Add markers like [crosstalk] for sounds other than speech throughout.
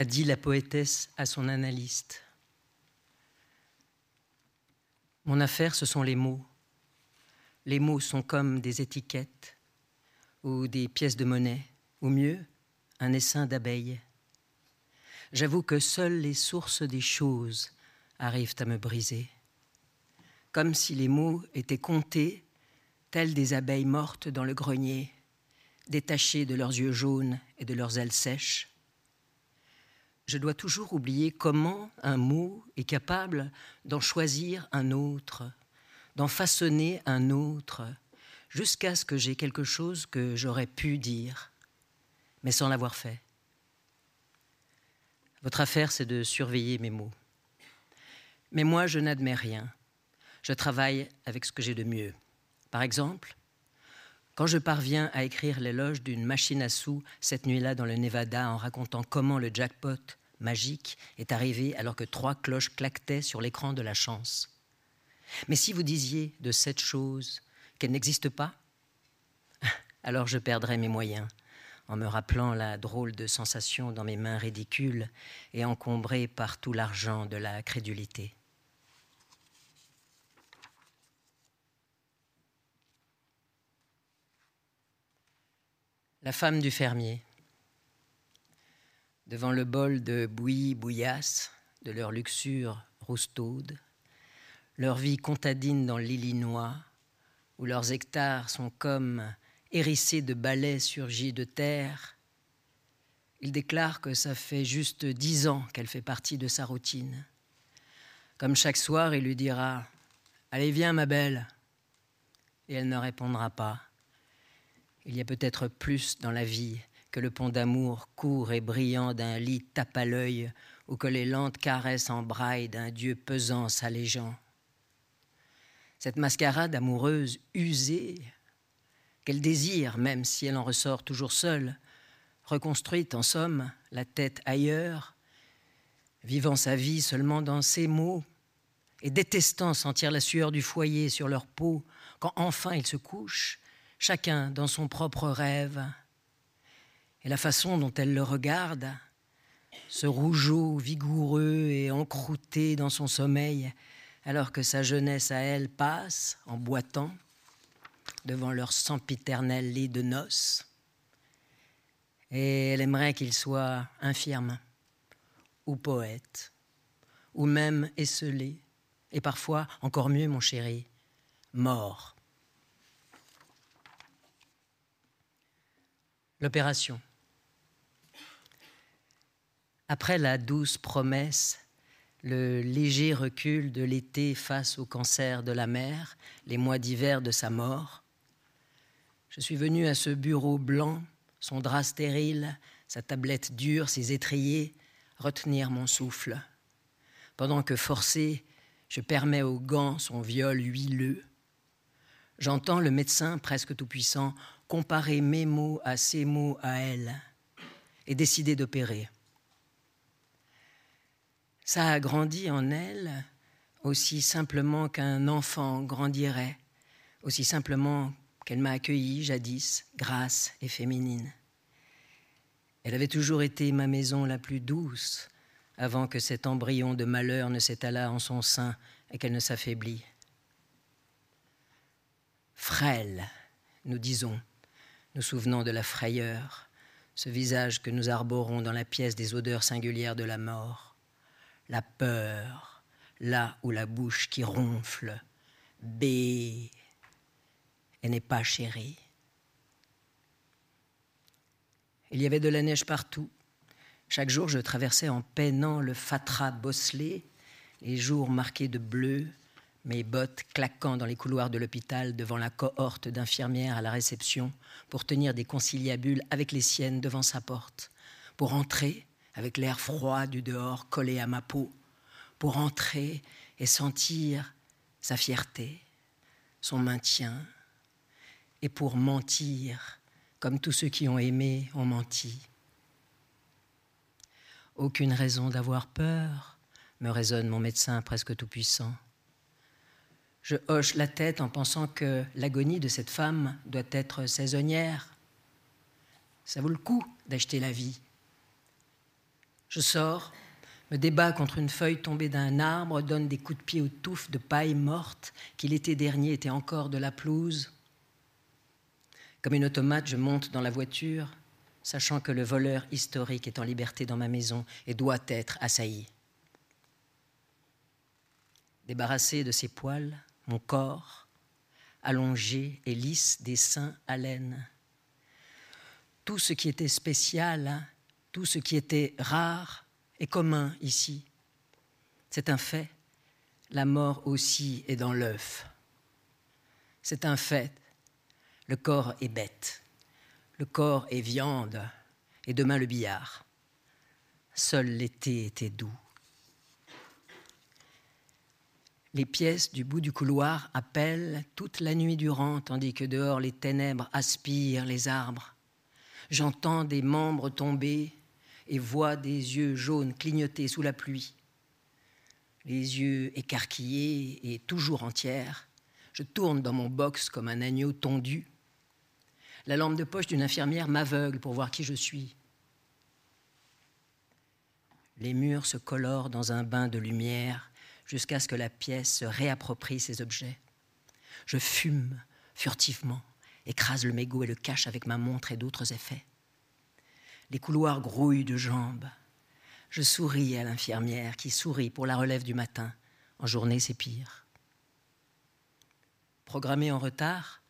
a dit la poétesse à son analyste. Mon affaire, ce sont les mots. Les mots sont comme des étiquettes ou des pièces de monnaie, ou mieux, un essaim d'abeilles. J'avoue que seules les sources des choses arrivent à me briser, comme si les mots étaient comptés, tels des abeilles mortes dans le grenier, détachées de leurs yeux jaunes et de leurs ailes sèches. Je dois toujours oublier comment un mot est capable d'en choisir un autre, d'en façonner un autre, jusqu'à ce que j'ai quelque chose que j'aurais pu dire, mais sans l'avoir fait. Votre affaire, c'est de surveiller mes mots. Mais moi, je n'admets rien. Je travaille avec ce que j'ai de mieux. Par exemple, quand je parviens à écrire l'éloge d'une machine à sous cette nuit-là dans le Nevada en racontant comment le jackpot magique est arrivé alors que trois cloches claquetaient sur l'écran de la chance. Mais si vous disiez de cette chose qu'elle n'existe pas, [laughs] alors je perdrais mes moyens en me rappelant la drôle de sensation dans mes mains ridicules et encombrées par tout l'argent de la crédulité. La femme du fermier. Devant le bol de bouillie bouillasse, de leur luxure roustaude, leur vie contadine dans l'Illinois, où leurs hectares sont comme hérissés de balais surgis de terre. Il déclare que ça fait juste dix ans qu'elle fait partie de sa routine. Comme chaque soir, il lui dira Allez, viens, ma belle. Et elle ne répondra pas. Il y a peut-être plus dans la vie que le pont d'amour court et brillant d'un lit tape à l'œil ou que les lentes caresses en d'un dieu pesant s'allégeant cette mascarade amoureuse usée, qu'elle désire même si elle en ressort toujours seule, reconstruite en somme, la tête ailleurs, vivant sa vie seulement dans ses mots, et détestant sentir la sueur du foyer sur leur peau quand enfin ils se couchent, chacun dans son propre rêve. Et la façon dont elle le regarde, ce rougeau vigoureux et encrouté dans son sommeil, alors que sa jeunesse à elle passe en boitant devant leur sempiternel lit de noces. Et elle aimerait qu'il soit infirme, ou poète, ou même esselé, et parfois, encore mieux, mon chéri, mort. L'opération. Après la douce promesse le léger recul de l'été face au cancer de la mère, les mois d'hiver de sa mort. Je suis venu à ce bureau blanc, son drap stérile, sa tablette dure, ses étriers, retenir mon souffle, pendant que forcé, je permets au gant son viol huileux. J'entends le médecin presque tout-puissant comparer mes mots à ses mots à elle et décider d'opérer. Ça a grandi en elle aussi simplement qu'un enfant grandirait, aussi simplement qu'elle m'a accueilli jadis, grasse et féminine. Elle avait toujours été ma maison la plus douce avant que cet embryon de malheur ne s'étalât en son sein et qu'elle ne s'affaiblit. Frêle, nous disons, nous souvenant de la frayeur, ce visage que nous arborons dans la pièce des odeurs singulières de la mort la peur, là où la bouche qui ronfle, B, elle n'est pas chérie. Il y avait de la neige partout. Chaque jour, je traversais en peinant le fatras bosselé, les jours marqués de bleu, mes bottes claquant dans les couloirs de l'hôpital devant la cohorte d'infirmières à la réception pour tenir des conciliabules avec les siennes devant sa porte, pour entrer avec l'air froid du dehors collé à ma peau, pour entrer et sentir sa fierté, son maintien, et pour mentir comme tous ceux qui ont aimé ont menti. Aucune raison d'avoir peur, me raisonne mon médecin presque tout-puissant. Je hoche la tête en pensant que l'agonie de cette femme doit être saisonnière. Ça vaut le coup d'acheter la vie Je sors, me débat contre une feuille tombée d'un arbre, donne des coups de pied aux touffes de paille morte qui l'été dernier étaient encore de la pelouse. Comme une automate, je monte dans la voiture, sachant que le voleur historique est en liberté dans ma maison et doit être assailli. Débarrassé de ses poils, mon corps, allongé et lisse des seins à. Tout ce qui était spécial, tout ce qui était rare est commun ici. C'est un fait. La mort aussi est dans l'œuf. C'est un fait. Le corps est bête. Le corps est viande. Et demain le billard. Seul l'été était doux. Les pièces du bout du couloir appellent toute la nuit durant, tandis que dehors les ténèbres aspirent les arbres. J'entends des membres tomber et vois des yeux jaunes clignoter sous la pluie. Les yeux écarquillés et toujours entiers, je tourne dans mon box comme un agneau tondu. La lampe de poche d'une infirmière m'aveugle pour voir qui je suis. Les murs se colorent dans un bain de lumière jusqu'à ce que la pièce se réapproprie ses objets. Je fume furtivement, écrase le mégot et le cache avec ma montre et d'autres effets. Les couloirs grouillent de jambes. Je souris à l'infirmière qui sourit pour la relève du matin. En journée, c'est pire. Programmé en retard,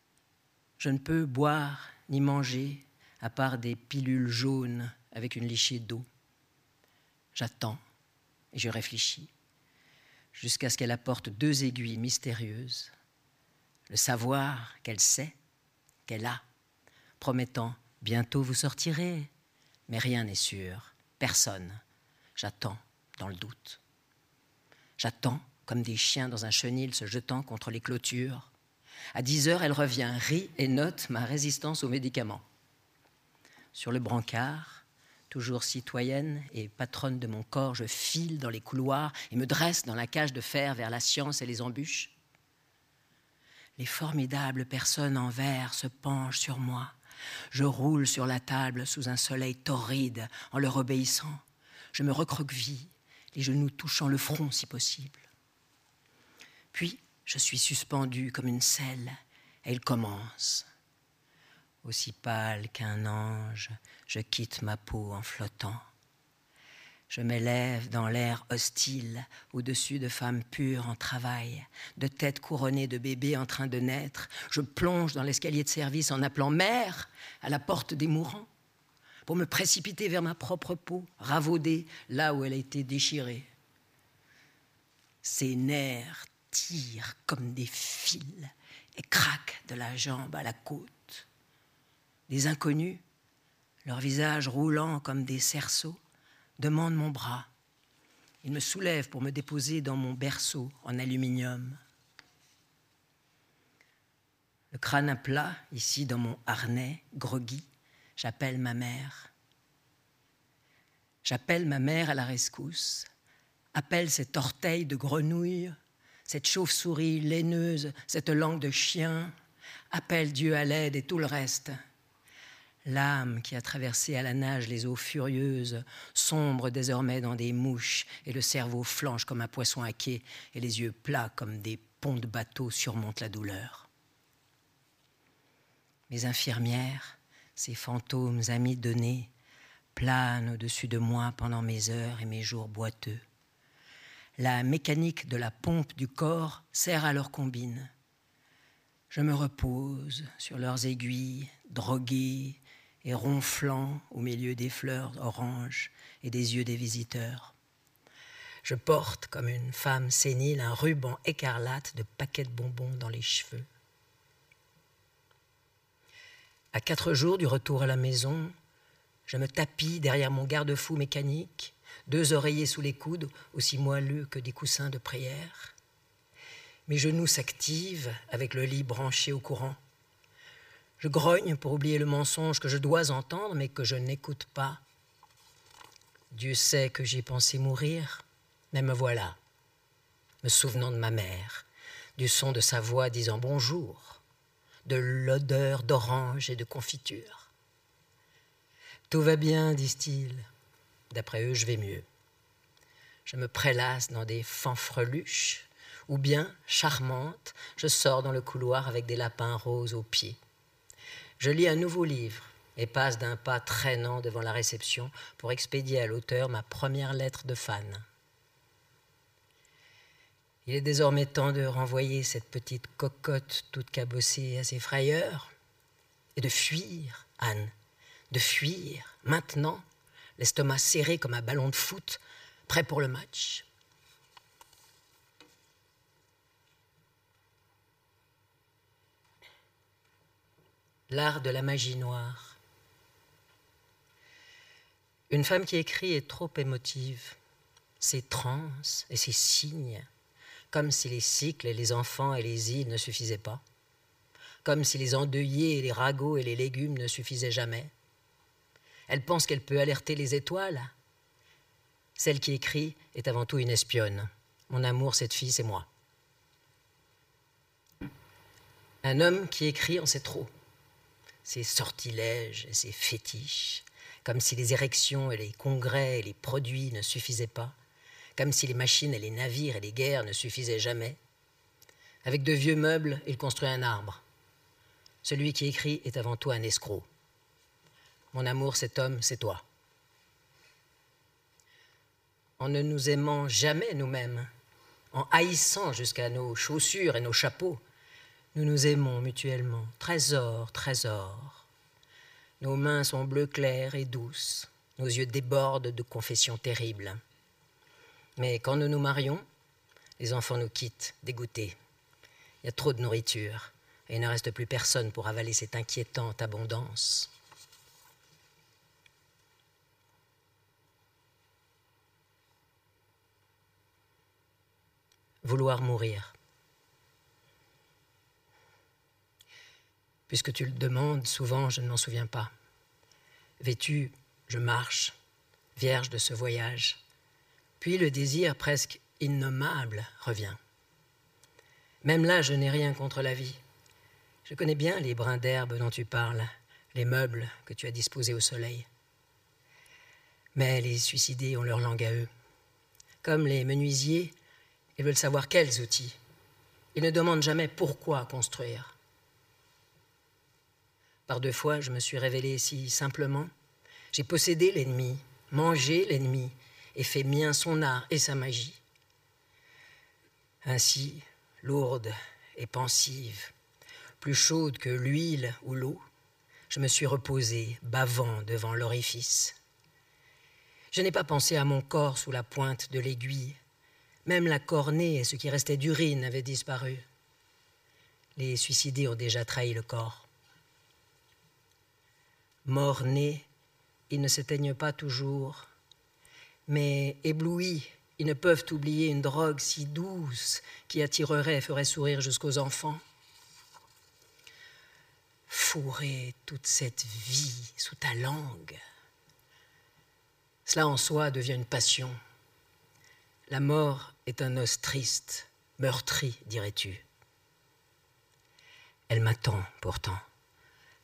je ne peux boire ni manger à part des pilules jaunes avec une lichée d'eau. J'attends et je réfléchis jusqu'à ce qu'elle apporte deux aiguilles mystérieuses, le savoir qu'elle sait, qu'elle a, promettant bientôt vous sortirez, mais rien n'est sûr, personne. J'attends dans le doute. J'attends comme des chiens dans un chenil se jetant contre les clôtures. À dix heures, elle revient, rit et note ma résistance aux médicaments. Sur le brancard, Toujours citoyenne et patronne de mon corps, je file dans les couloirs et me dresse dans la cage de fer vers la science et les embûches. Les formidables personnes en verre se penchent sur moi. Je roule sur la table sous un soleil torride en leur obéissant. Je me recroqueville, les genoux touchant le front si possible. Puis, je suis suspendu comme une selle et il commence. Aussi pâle qu'un ange, je quitte ma peau en flottant. Je m'élève dans l'air hostile, au-dessus de femmes pures en travail, de têtes couronnées de bébés en train de naître. Je plonge dans l'escalier de service en appelant mère à la porte des mourants, pour me précipiter vers ma propre peau, ravaudée là où elle a été déchirée. Ses nerfs tirent comme des fils et craquent de la jambe à la côte. Des inconnus, leurs visages roulants comme des cerceaux, demandent mon bras. Ils me soulèvent pour me déposer dans mon berceau en aluminium. Le crâne à plat, ici dans mon harnais, groggy, j'appelle ma mère. J'appelle ma mère à la rescousse, appelle cet orteil de grenouille, cette chauve-souris laineuse, cette langue de chien, appelle Dieu à l'aide et tout le reste. L'âme qui a traversé à la nage les eaux furieuses sombre désormais dans des mouches et le cerveau flanche comme un poisson à quai et les yeux plats comme des ponts de bateau surmontent la douleur. Mes infirmières, ces fantômes amis donnés, planent au-dessus de moi pendant mes heures et mes jours boiteux. La mécanique de la pompe du corps sert à leur combine. Je me repose sur leurs aiguilles, droguées, et ronflant au milieu des fleurs oranges et des yeux des visiteurs. Je porte, comme une femme sénile, un ruban écarlate de paquets de bonbons dans les cheveux. À quatre jours du retour à la maison, je me tapis derrière mon garde-fou mécanique, deux oreillers sous les coudes, aussi moelleux que des coussins de prière. Mes genoux s'activent avec le lit branché au courant. Je grogne pour oublier le mensonge que je dois entendre, mais que je n'écoute pas. Dieu sait que j'ai pensé mourir, mais me voilà, me souvenant de ma mère, du son de sa voix disant bonjour, de l'odeur d'orange et de confiture. Tout va bien, disent-ils. d'après eux, je vais mieux. Je me prélasse dans des fanfreluches, ou bien, charmante, je sors dans le couloir avec des lapins roses aux pieds. Je lis un nouveau livre et passe d'un pas traînant devant la réception pour expédier à l'auteur ma première lettre de fan. Il est désormais temps de renvoyer cette petite cocotte toute cabossée à ses frayeurs et de fuir, Anne, de fuir, maintenant, l'estomac serré comme un ballon de foot, prêt pour le match. L'art de la magie noire. Une femme qui écrit est trop émotive. Ses trans et ses signes comme si les cycles et les enfants et les îles ne suffisaient pas, comme si les endeuillés et les ragots et les légumes ne suffisaient jamais. Elle pense qu'elle peut alerter les étoiles. Celle qui écrit est avant tout une espionne. Mon amour, cette fille, c'est moi. Un homme qui écrit en sait trop. Ses sortilèges et ses fétiches, comme si les érections et les congrès et les produits ne suffisaient pas, comme si les machines et les navires et les guerres ne suffisaient jamais. Avec de vieux meubles, il construit un arbre. Celui qui écrit est avant tout un escroc. Mon amour, cet homme, c'est toi. En ne nous aimant jamais nous-mêmes, en haïssant jusqu'à nos chaussures et nos chapeaux, nous nous aimons mutuellement. Trésor, trésor. Nos mains sont bleu clair et douces. Nos yeux débordent de confessions terribles. Mais quand nous nous marions, les enfants nous quittent, dégoûtés. Il y a trop de nourriture et il ne reste plus personne pour avaler cette inquiétante abondance. Vouloir mourir. Puisque tu le demandes, souvent je ne m'en souviens pas. Vêtu, je marche, vierge de ce voyage, puis le désir presque innommable revient. Même là, je n'ai rien contre la vie. Je connais bien les brins d'herbe dont tu parles, les meubles que tu as disposés au soleil. Mais les suicidés ont leur langue à eux. Comme les menuisiers, ils veulent savoir quels outils. Ils ne demandent jamais pourquoi construire. Par deux fois, je me suis révélé si simplement. J'ai possédé l'ennemi, mangé l'ennemi, et fait mien son art et sa magie. Ainsi, lourde et pensive, plus chaude que l'huile ou l'eau, je me suis reposé, bavant devant l'orifice. Je n'ai pas pensé à mon corps sous la pointe de l'aiguille. Même la cornée et ce qui restait d'urine avaient disparu. Les suicidés ont déjà trahi le corps. Morts-nés, ils ne s'éteignent pas toujours, mais éblouis, ils ne peuvent oublier une drogue si douce qui attirerait et ferait sourire jusqu'aux enfants. Fourrer toute cette vie sous ta langue, cela en soi devient une passion. La mort est un os triste, meurtri, dirais-tu. Elle m'attend pourtant,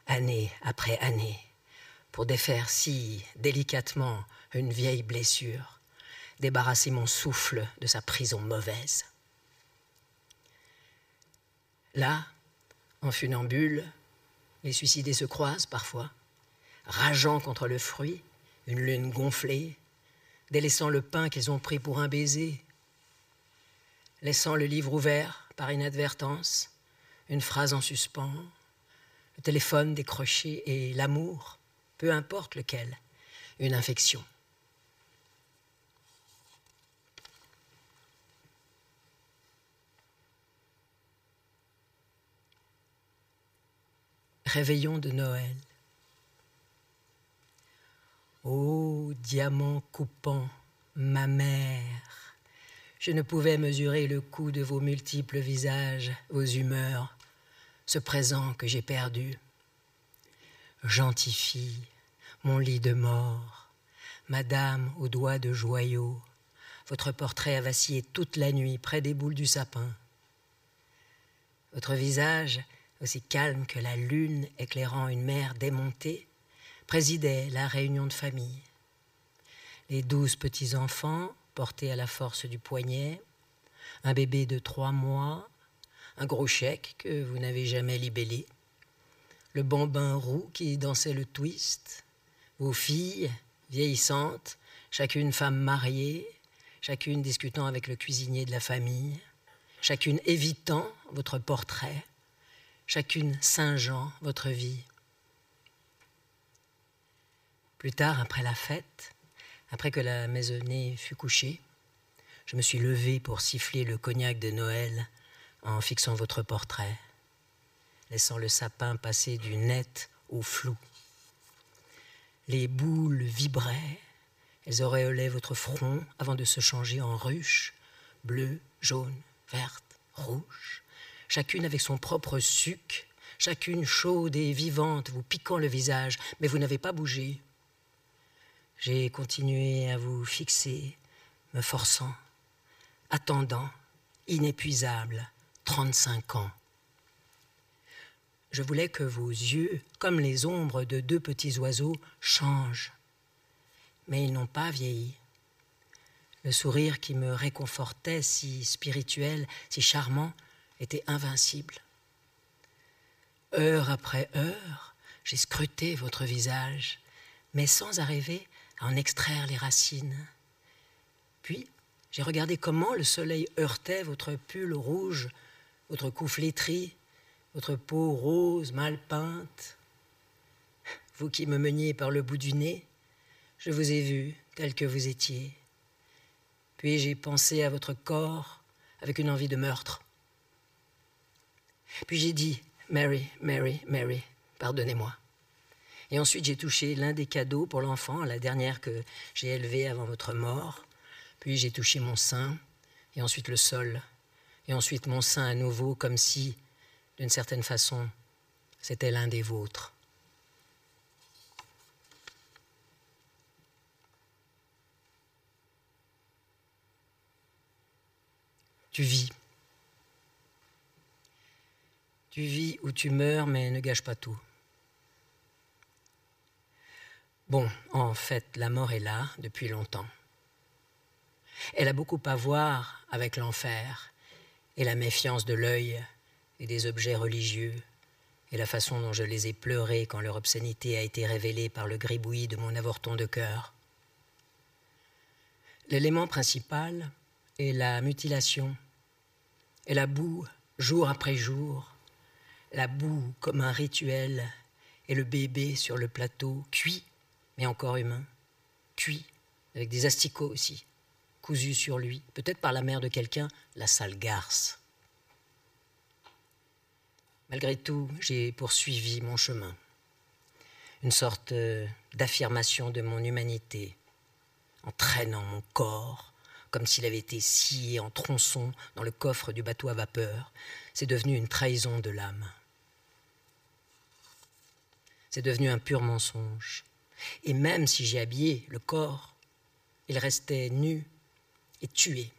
année après année, pour défaire si délicatement une vieille blessure, débarrasser mon souffle de sa prison mauvaise. Là, en funambule, les suicidés se croisent parfois, rageant contre le fruit, une lune gonflée, délaissant le pain qu'ils ont pris pour un baiser, laissant le livre ouvert par inadvertance, une phrase en suspens, le téléphone décroché et l'amour, peu importe lequel, une infection. Réveillon de Noël. Ô diamant coupant, ma mère, je ne pouvais mesurer le coût de vos multiples visages, vos humeurs, ce présent que j'ai perdu. Gentille fille, mon lit de mort, madame aux doigts de joyaux, votre portrait a vacillé toute la nuit près des boules du sapin. Votre visage aussi calme que la lune éclairant une mer démontée, présidait la réunion de famille. les douze petits-enfants portés à la force du poignet, un bébé de trois mois, un gros chèque que vous n'avez jamais libellé, le bambin roux qui dansait le twist, vos filles vieillissantes, chacune femme mariée, chacune discutant avec le cuisinier de la famille, chacune évitant votre portrait, chacune singeant votre vie. Plus tard, après la fête, après que la maisonnée fut couchée, je me suis levé pour siffler le cognac de Noël en fixant votre portrait, laissant le sapin passer du net au flou. Les boules vibraient, elles auréolaient votre front avant de se changer en ruches, bleues, jaunes, vertes, rouges, chacune avec son propre suc, chacune chaude et vivante, vous piquant le visage, mais vous n'avez pas bougé. J'ai continué à vous fixer, me forçant, attendant, inépuisable, 35 ans. Je voulais que vos yeux, comme les ombres de deux petits oiseaux, changent. Mais ils n'ont pas vieilli. Le sourire qui me réconfortait, si spirituel, si charmant, était invincible. Heure après heure, j'ai scruté votre visage, mais sans arriver à en extraire les racines. Puis, j'ai regardé comment le soleil heurtait votre pull rouge, votre cou flétri, votre peau rose mal peinte. Vous qui me meniez par le bout du nez, je vous ai vu tel que vous étiez. Puis j'ai pensé à votre corps avec une envie de meurtre? Puis j'ai dit, Mary, Mary, Mary, pardonnez-moi. Et ensuite j'ai touché l'un des cadeaux pour l'enfant, la dernière que j'ai élevée avant votre mort. Puis j'ai touché mon sein, et ensuite le sol, et ensuite mon sein à nouveau, comme si, d'une certaine façon, c'était l'un des vôtres. Tu vis. Tu vis ou tu meurs, mais ne gâche pas tout. Bon, en fait, la mort est là depuis longtemps. Elle a beaucoup à voir avec l'enfer et la méfiance de l'œil et des objets religieux et la façon dont je les ai pleurés quand leur obscénité a été révélée par le gribouillis de mon avorton de cœur. L'élément principal est la mutilation et la boue jour après jour, la boue comme un rituel et le bébé sur le plateau cuit mais encore humain, cuit avec des asticots aussi cousu sur lui, peut-être par la mère de quelqu'un, la sale garce. Malgré tout, j'ai poursuivi mon chemin, une sorte euh, d'affirmation de mon humanité, en traînant mon corps comme s'il avait été scié en tronçons dans le coffre du bateau à vapeur. C'est devenu une trahison de l'âme. C'est devenu un pur mensonge. Et même si j'ai habillé le corps, il restait nu et tué.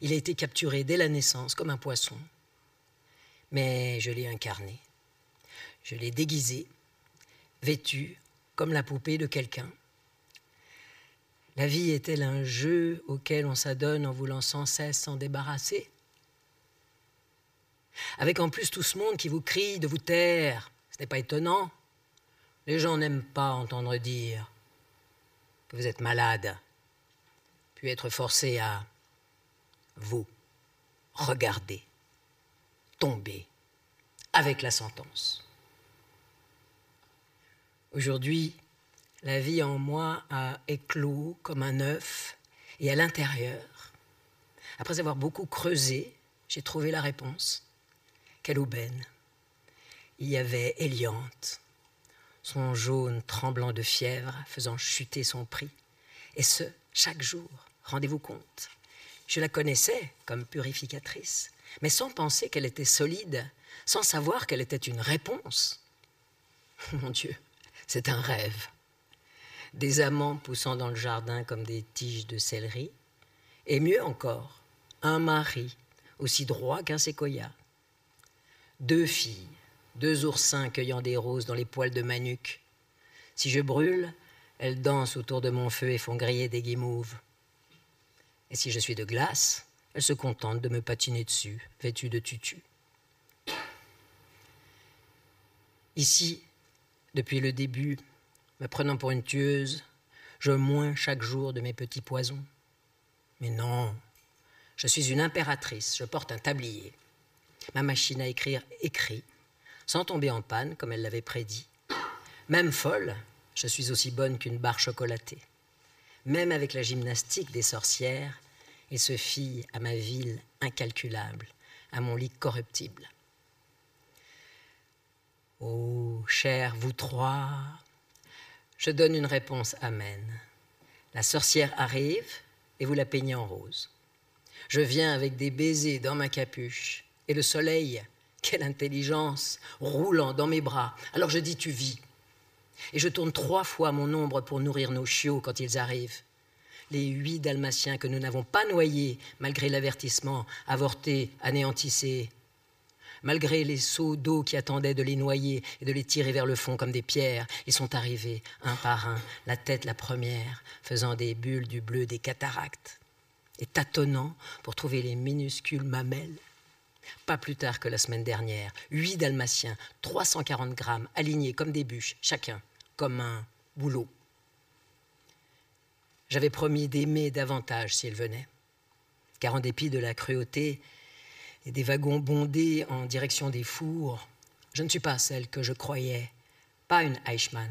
Il a été capturé dès la naissance comme un poisson. Mais je l'ai incarné. Je l'ai déguisé, vêtu comme la poupée de quelqu'un. La vie est-elle un jeu auquel on s'adonne en voulant sans cesse s'en débarrasser? Avec en plus tout ce monde qui vous crie de vous taire, ce n'est pas étonnant. Les gens n'aiment pas entendre dire que vous êtes malade puis être forcé à vous regarder tomber avec la sentence. Aujourd'hui, la vie en moi a éclos comme un œuf et à l'intérieur, après avoir beaucoup creusé, j'ai trouvé la réponse. Quelle aubaine Il y avait Eliante, son jaune tremblant de fièvre, faisant chuter son prix, et ce, chaque jour, Rendez-vous compte. Je la connaissais comme purificatrice, mais sans penser qu'elle était solide, sans savoir qu'elle était une réponse. [laughs] Mon Dieu, c'est un rêve. Des amants poussant dans le jardin comme des tiges de céleri, et mieux encore, un mari aussi droit qu'un séquoia. Deux filles, deux oursins cueillant des roses dans les poils de ma nuque. Si je brûle, elles dansent autour de mon feu et font griller des guimauves. Et si je suis de glace, elles se contentent de me patiner dessus, vêtues de tutu. Ici, depuis le début, me prenant pour une tueuse, je moins chaque jour de mes petits poisons. Mais non, je suis une impératrice, je porte un tablier. Ma machine à écrire écrit, sans tomber en panne comme elle l'avait prédit. Même folle, je suis aussi bonne qu'une barre chocolatée. Même avec la gymnastique des sorcières, et se fie à ma ville incalculable, à mon lit corruptible. Oh, chers vous trois, je donne une réponse amène. La sorcière arrive et vous la peignez en rose. Je viens avec des baisers dans ma capuche et le soleil, quelle intelligence, roulant dans mes bras. Alors je dis tu vis. Et je tourne trois fois mon ombre pour nourrir nos chiots quand ils arrivent. Les huit dalmatiens que nous n'avons pas noyés, malgré l'avertissement, avortés, anéantissés, malgré les seaux d'eau qui attendaient de les noyer et de les tirer vers le fond comme des pierres, ils sont arrivés, un par un, la tête la première, faisant des bulles du bleu des cataractes, et tâtonnant pour trouver les minuscules mamelles. Pas plus tard que la semaine dernière, huit dalmatiens, 340 grammes, alignés comme des bûches, chacun, comme un boulot. J'avais promis d'aimer davantage s'ils venaient, car en dépit de la cruauté et des wagons bondés en direction des fours, je ne suis pas celle que je croyais, pas une Eichmann.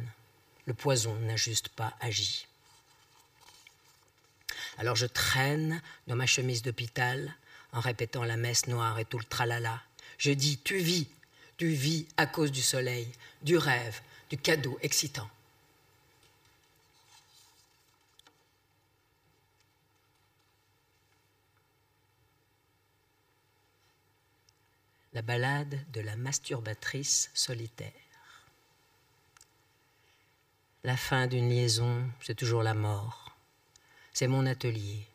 Le poison n'a juste pas agi. Alors je traîne dans ma chemise d'hôpital en répétant la messe noire et tout le tralala. Je dis Tu vis, tu vis à cause du soleil, du rêve, du cadeau excitant. La balade de la masturbatrice solitaire. La fin d'une liaison, c'est toujours la mort. C'est mon atelier.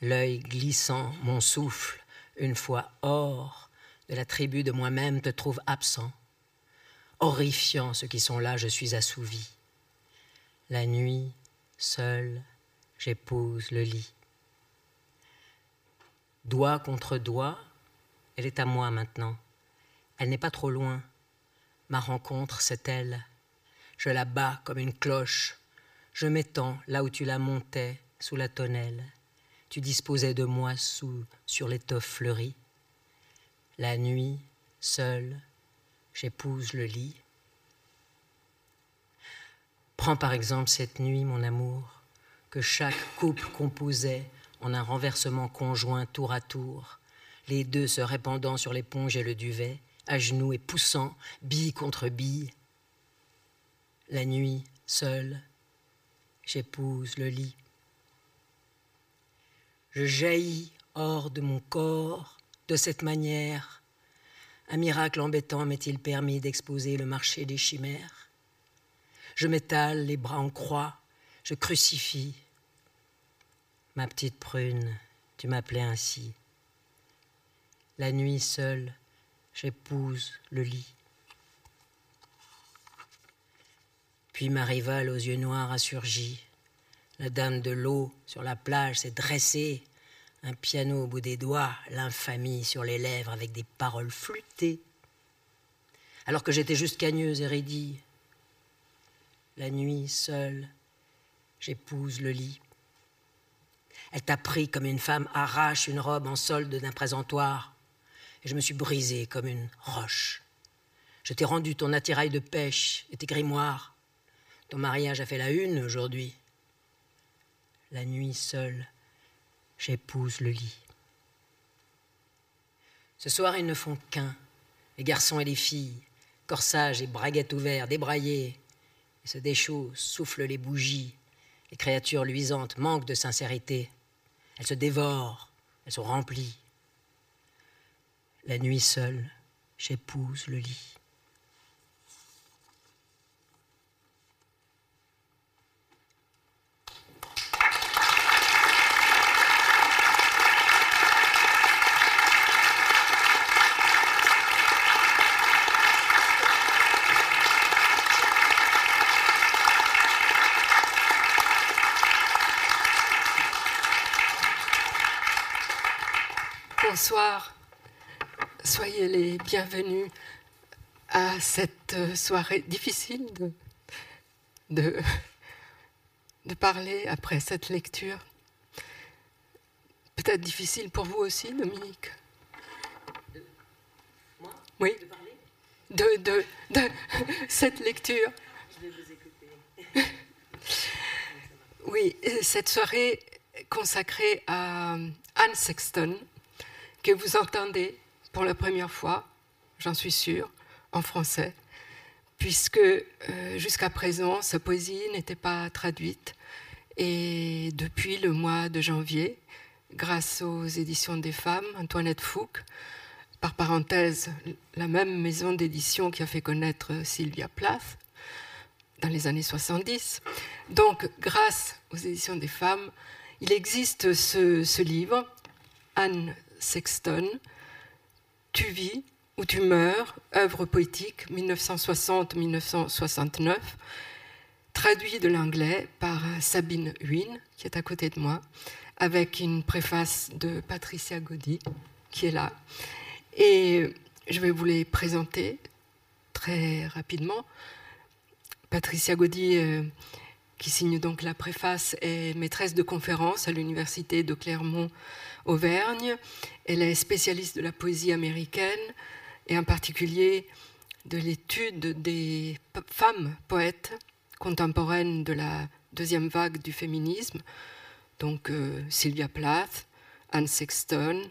L'œil glissant, mon souffle, une fois hors de la tribu de moi-même, te trouve absent. Horrifiant ceux qui sont là, je suis assouvi. La nuit, seule, j'épouse le lit. Doigt contre doigt, elle est à moi maintenant. Elle n'est pas trop loin. Ma rencontre, c'est elle. Je la bats comme une cloche. Je m'étends là où tu la montais, sous la tonnelle. Tu disposais de moi sous, sur l'étoffe fleurie. La nuit, seule, j'épouse le lit. Prends par exemple cette nuit, mon amour, que chaque couple composait en un renversement conjoint tour à tour, les deux se répandant sur l'éponge et le duvet, à genoux et poussant, bille contre bille. La nuit, seule, j'épouse le lit. Je jaillis hors de mon corps de cette manière. Un miracle embêtant m'est-il permis d'exposer le marché des chimères Je m'étale les bras en croix, je crucifie. Ma petite prune, tu m'appelais ainsi. La nuit seule, j'épouse le lit. Puis ma rivale aux yeux noirs a surgi. La dame de l'eau sur la plage s'est dressée, un piano au bout des doigts, l'infamie sur les lèvres avec des paroles flûtées. Alors que j'étais juste cagneuse et raidie. La nuit seule, j'épouse le lit. Elle t'a pris comme une femme arrache une robe en solde d'un présentoir je me suis brisé comme une roche. Je t'ai rendu ton attirail de pêche et tes grimoires. Ton mariage a fait la une aujourd'hui. La nuit seule, j'épouse le lit. Ce soir, ils ne font qu'un, les garçons et les filles, corsage et braguettes ouverts, débraillés, et se déchaussent, soufflent les bougies. Les créatures luisantes manquent de sincérité. Elles se dévorent, elles sont remplies. La nuit seule, j'épouse le lit. Bonsoir. Soyez les bienvenus à cette soirée difficile de, de, de parler après cette lecture. Peut-être difficile pour vous aussi, Dominique. Moi Oui. De parler? De, de, de [laughs] cette lecture. Je vais vous écouter. [laughs] Oui, cette soirée consacrée à Anne Sexton, que vous entendez pour la première fois, j'en suis sûre, en français, puisque euh, jusqu'à présent, sa poésie n'était pas traduite. Et depuis le mois de janvier, grâce aux éditions des femmes, Antoinette Fouque, par parenthèse, la même maison d'édition qui a fait connaître Sylvia Plath dans les années 70. Donc, grâce aux éditions des femmes, il existe ce, ce livre, Anne Sexton, Tu vis ou tu meurs, œuvre poétique 1960-1969, traduit de l'anglais par Sabine Huyn, qui est à côté de moi, avec une préface de Patricia Gaudy, qui est là. Et je vais vous les présenter très rapidement. Patricia Gaudy, euh, qui signe donc la préface, est maîtresse de conférence à l'université de Clermont-Auvergne. Elle est spécialiste de la poésie américaine et en particulier de l'étude des femmes poètes contemporaines de la deuxième vague du féminisme, donc euh, Sylvia Plath, Anne Sexton,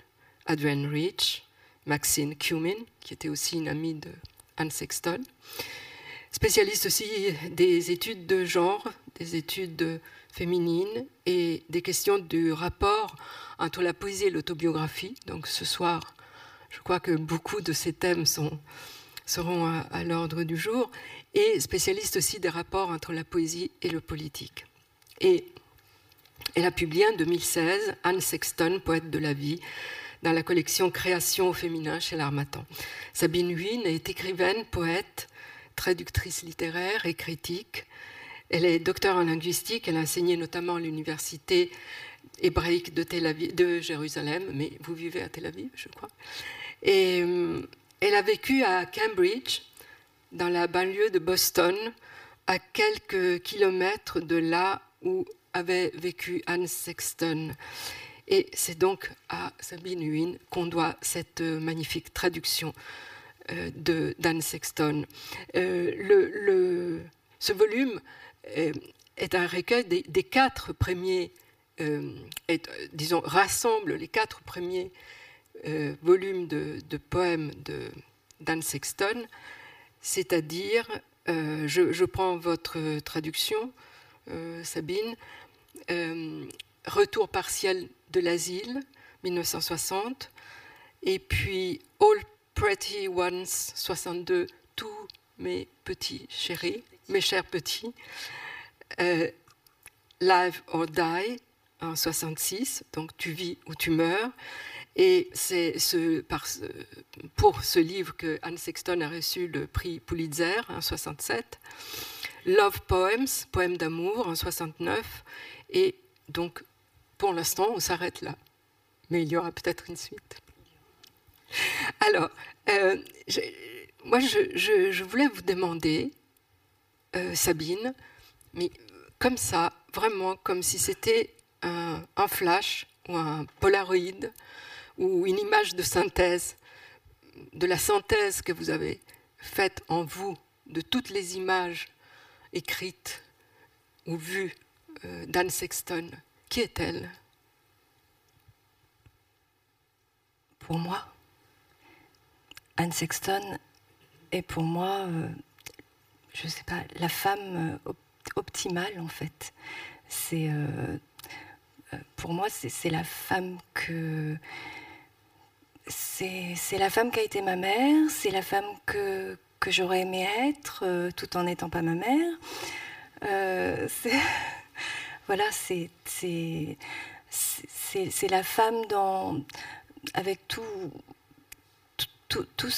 Adrienne Rich, Maxine Cumin, qui était aussi une amie de Anne Sexton. Spécialiste aussi des études de genre, des études féminines et des questions du rapport entre la poésie et l'autobiographie. Donc ce soir, je crois que beaucoup de ces thèmes seront à, à l'ordre du jour. Et spécialiste aussi des rapports entre la poésie et le politique. Et elle a publié en 2016 Anne Sexton, poète de la vie, dans la collection Création au féminin chez l'Armatan. Sabine Huyn est écrivaine, poète, traductrice littéraire et critique. Elle est docteur en linguistique, elle a enseigné notamment à l'université hébraïque de, Jérusalem, mais vous vivez à Tel Aviv, je crois. Et euh, elle a vécu à Cambridge, dans la banlieue de Boston, à quelques kilomètres de là où avait vécu Anne Sexton. Et c'est donc à Sabine Huyn qu'on doit cette magnifique traduction euh, de d'Anne Sexton. Euh, ce volume est, un recueil des, quatre premiers, euh, est, disons, rassemble les quatre premiers euh, volumes de, de poèmes d'Anne Sexton, c'est-à-dire, euh, je, prends votre traduction, euh, Sabine, Retour partiel de l'asile, 1960, et puis All Pretty Ones, 62, tous mes petits chéris, mes chers petits, euh, Live or Die, en 66, donc Tu vis ou tu meurs, et c'est ce, pour ce livre que Anne Sexton a reçu le prix Pulitzer en 67, Love Poems, poèmes d'amour en 69, et donc pour l'instant, on s'arrête là. Mais il y aura peut-être une suite. Alors, euh, moi, je, voulais vous demander, euh, Sabine, mais comme ça, vraiment comme si c'était un, flash ou un polaroid ou une image de synthèse, de la synthèse que vous avez faite en vous de toutes les images écrites ou vues euh, d'Anne Sexton qui est-elle? Pour moi, Anne Sexton est pour moi, euh, je ne sais pas, la femme op optimale en fait. C'est euh, pour moi, c'est la femme que c'est la femme qui a été ma mère, c'est la femme que, que j'aurais aimé être euh, tout en n'étant pas ma mère. Euh, [laughs] voilà, c'est la femme dans, avec tout, tout, tout, tout,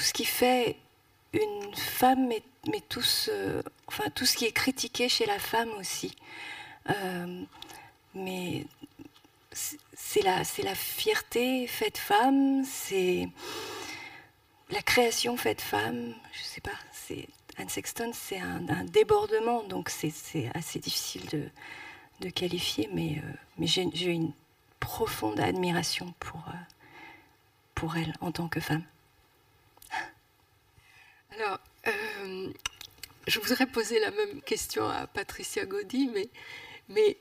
ce qui fait une femme, mais, mais tout, ce, enfin, tout ce qui est critiqué chez la femme aussi. Euh, mais c'est la, la fierté faite femme, c'est la création faite femme, je sais pas, Anne Sexton, c'est un, débordement, donc c'est assez difficile de, de qualifier, mais, euh, mais j'ai une profonde admiration pour, euh, pour elle en tant que femme. Alors, euh, je voudrais poser la même question à Patricia Gaudy, mais, mais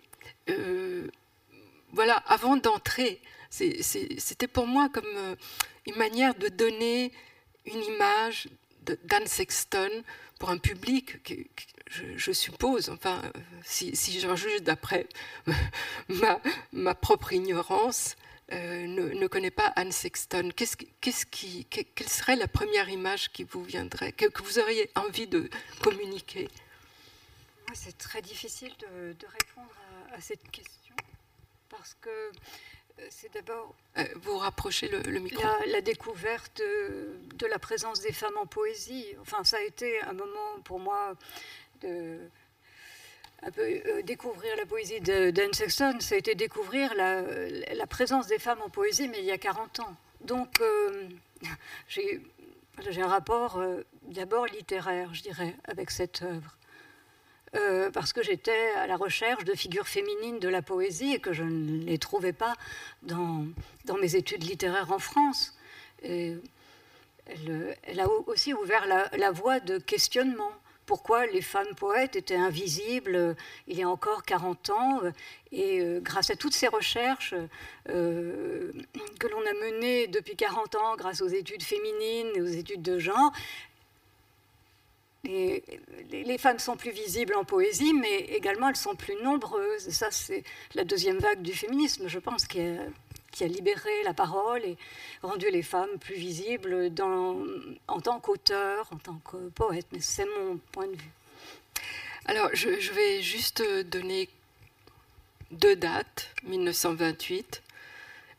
voilà, avant d'entrer, c'était pour moi comme une manière de donner une image d'Anne Sexton pour un public, je, suppose, enfin, si, si j'en juge d'après [laughs] ma, ma, propre ignorance, euh, ne, connaît pas Anne Sexton. Qu'est-ce, quelle serait la première image qui vous viendrait, que, vous auriez envie de communiquer? C'est très difficile de, répondre à, cette question parce que euh, c'est d'abord. Euh, vous rapprochez le, micro. La, découverte de, la présence des femmes en poésie. Enfin, ça a été un moment pour moi de un peu euh, découvrir la poésie d'Anne Sexton, ça a été découvrir la, la, présence des femmes en poésie, mais il y a 40 ans. Donc, [laughs] j'ai un rapport d'abord littéraire, je dirais, avec cette œuvre. Euh, parce que j'étais à la recherche de figures féminines de la poésie et que je ne les trouvais pas dans, dans mes études littéraires en France. Elle, a aussi ouvert la, voie de questionnement. Pourquoi les femmes poètes étaient invisibles euh, il y a encore 40 ans euh, Et grâce à toutes ces recherches que l'on a menées depuis 40 ans, grâce aux études féminines et aux études de genre, les, femmes sont plus visibles en poésie, mais également elles sont plus nombreuses. ça, c'est la deuxième vague du féminisme, je pense, qui a, libéré la parole et rendu les femmes plus visibles en tant qu'auteurs, en tant que poètes. Mais c'est mon point de vue. Alors, je, vais juste donner deux dates 1928,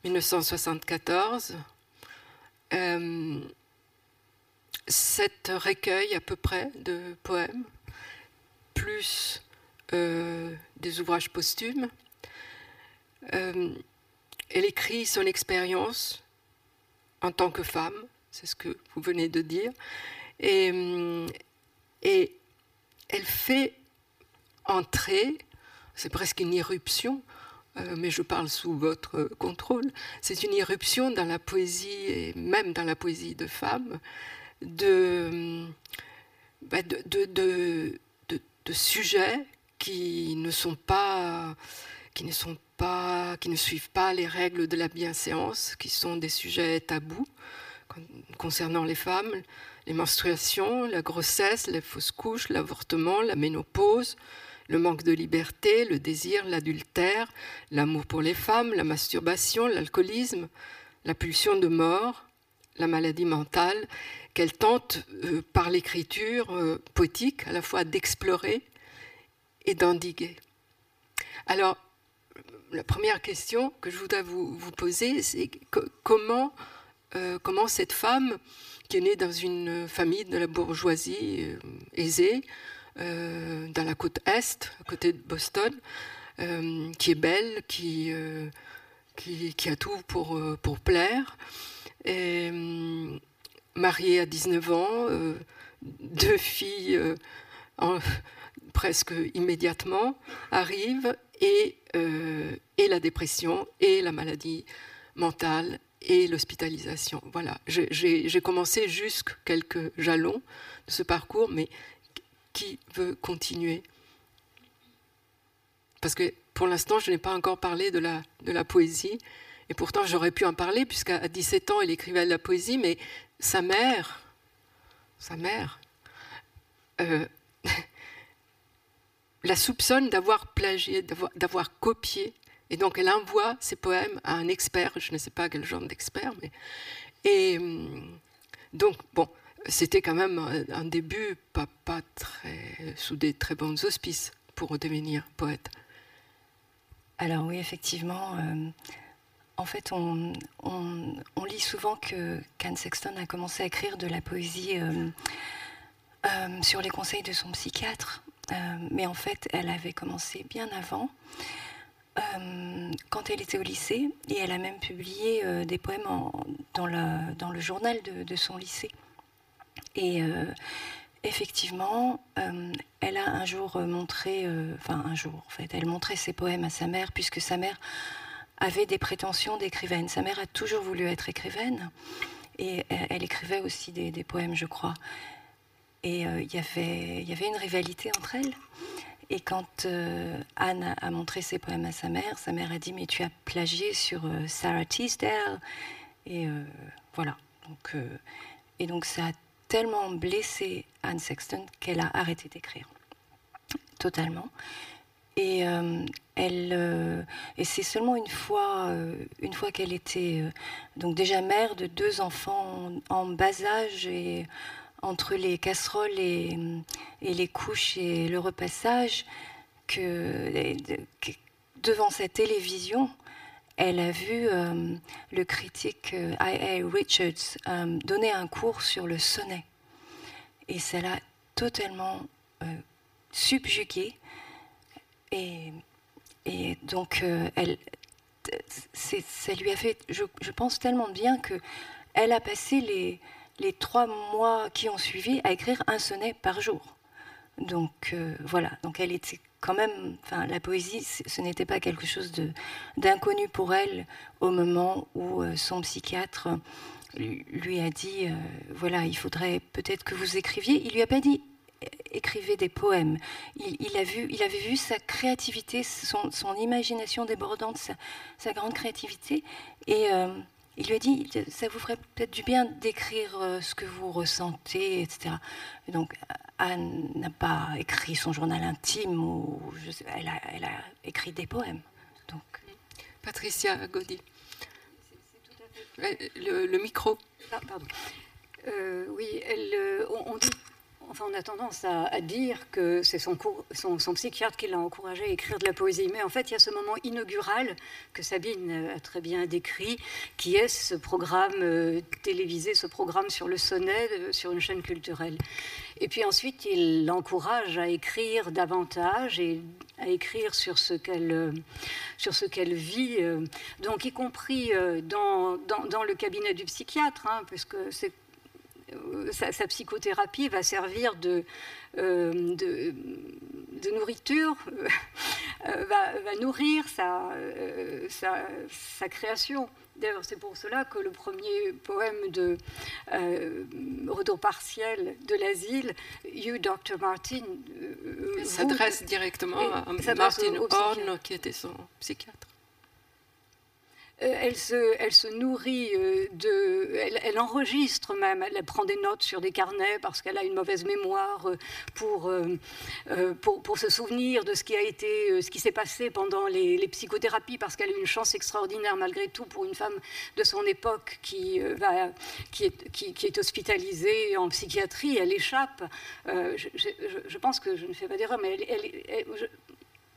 1974. Euh, sept recueils à peu près de poèmes, plus euh, des ouvrages posthumes. Euh, elle écrit son expérience en tant que femme, c'est ce que vous venez de dire, et, euh, et elle fait entrer, c'est presque une irruption, mais je parle sous votre contrôle, c'est une irruption dans la poésie, et même dans la poésie de femmes, bah, de, de, de, de, sujets qui ne sont pas qui ne sont pas qui ne suivent pas les règles de la bienséance, qui sont des sujets tabous concernant les femmes, les menstruations, la grossesse, les fausses couches, l'avortement, la ménopause, le manque de liberté, le désir, l'adultère, l'amour pour les femmes, la masturbation, l'alcoolisme, la pulsion de mort, la maladie mentale qu'elle tente euh, par l'écriture euh, poétique à la fois d'explorer et d'endiguer. Alors, la première question que je voudrais vous, poser, c'est comment, euh, comment cette femme qui est née dans une famille de la bourgeoisie aisée, dans la côte est, à côté de Boston, qui est belle, qui, qui, qui, a tout pour, pour plaire, et, mariée à 19 ans, euh, deux filles euh, presque immédiatement arrivent et, euh, et la dépression et la maladie mentale et l'hospitalisation. Voilà, j'ai commencé jusque quelques jalons de ce parcours, mais qui veut continuer? Parce que pour l'instant, je n'ai pas encore parlé de la, de la poésie, et pourtant j'aurais pu en parler, puisqu'à 17 ans, elle écrivait de la poésie, mais sa mère, sa mère, euh, [laughs] la soupçonne d'avoir plagié, d'avoir copié. Et donc elle envoie ses poèmes à un expert, je ne sais pas quel genre d'expert. Et hum, donc, bon, c'était quand même un, début pas, très, sous des très bons auspices pour devenir poète. Alors oui, effectivement, euh, en fait, on, lit souvent que Anne Sexton a commencé à écrire de la poésie euh, euh, sur les conseils de son psychiatre, euh, mais en fait, elle avait commencé bien avant. quand elle était au lycée, et elle a même publié des poèmes dans, le journal de, son lycée. Et effectivement, elle a un jour montré, enfin un jour en fait, elle montrait ses poèmes à sa mère, puisque sa mère avait des prétentions d'écrivaine. Sa mère a toujours voulu être écrivaine, et elle, écrivait aussi des, poèmes, je crois. Et euh, il y avait une rivalité entre elles. Et quand euh, Anne a montré ses poèmes à sa mère, sa mère a dit Mais tu as plagié sur euh, Sarah Teasdale. Et voilà. Et donc ça a tellement blessé Anne Sexton qu'elle a arrêté d'écrire. Totalement. Et, elle, et c'est seulement une fois, une fois qu'elle était donc déjà mère de deux enfants en, bas âge et entre les casseroles et, les couches et le repassage que, devant sa télévision, elle a vu euh, le critique I.A. Euh, Richards euh, donner un cours sur le sonnet. Et ça l'a totalement subjuguée. Et, donc, elle, ça lui a fait, je, pense, tellement bien que elle a passé les, trois mois qui ont suivi à écrire un sonnet par jour. Donc euh, voilà, donc elle était quand même, enfin la poésie, ce n'était pas quelque chose d'inconnu pour elle au moment où euh, son psychiatre lui a dit, euh, voilà, il faudrait peut-être que vous écriviez. Il lui a pas dit écrivez des poèmes. Il, a vu, il avait vu sa créativité, son, imagination débordante, sa, grande créativité, et il lui a dit ça vous ferait peut-être du bien d'écrire euh, ce que vous ressentez, etc. donc Anne n'a pas écrit son journal intime ou elle, a, écrit des poèmes. Donc Patricia Gaudy. Le, micro. Ah, pardon. Euh, oui, elle, euh, on dit Enfin, on a tendance à, dire que c'est son, son, psychiatre qui l'a encouragé à écrire de la poésie. Mais en fait, il y a ce moment inaugural que Sabine a très bien décrit, qui est ce programme euh, télévisé, ce programme sur le sonnet euh, sur une chaîne culturelle. Et puis ensuite, il l'encourage à écrire davantage et à écrire sur ce qu'elle euh, sur ce qu'elle vit, donc y compris dans, dans, le cabinet du psychiatre, hein, puisque c'est euh, sa, psychothérapie va servir de, euh, de, nourriture, [laughs] euh, va, nourrir sa, sa, création. D'ailleurs, c'est pour cela que le premier poème de Retour partiel de l'asile, You, Dr. Martin, s'adresse directement à Martin Horn, qui était son psychiatre. Euh, elle, se, elle se nourrit euh, de. Elle, enregistre même, elle prend des notes sur des carnets parce qu'elle a une mauvaise mémoire euh, pour, pour, se souvenir de ce qui a été, ce qui s'est passé pendant les, psychothérapies, parce qu'elle a une chance extraordinaire malgré tout pour une femme de son époque qui, qui, est, qui, est hospitalisée en psychiatrie. Elle échappe. Je, pense que je ne fais pas d'erreur, mais elle,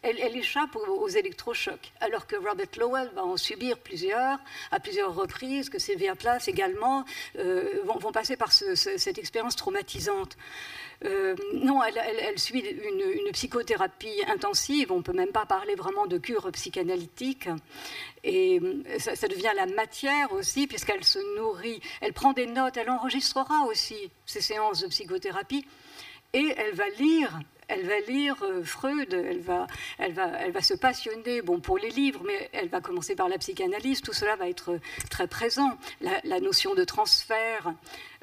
échappe aux, électrochocs, alors que Robert Lowell va en subir plusieurs, à plusieurs reprises, que Sylvia Plath également euh, vont, passer par cette expérience traumatisante. Euh, non, elle, suit une, psychothérapie intensive. On ne peut même pas parler vraiment de cure psychanalytique. Et euh, ça, devient la matière aussi, puisqu'elle se nourrit. Elle prend des notes, elle enregistrera aussi ces séances de psychothérapie. Et elle va lire elle va lire euh, Freud, elle va, elle, va, elle va se passionner bon, pour les livres, mais elle va commencer par la psychanalyse, tout cela va être très présent. La, notion de transfert,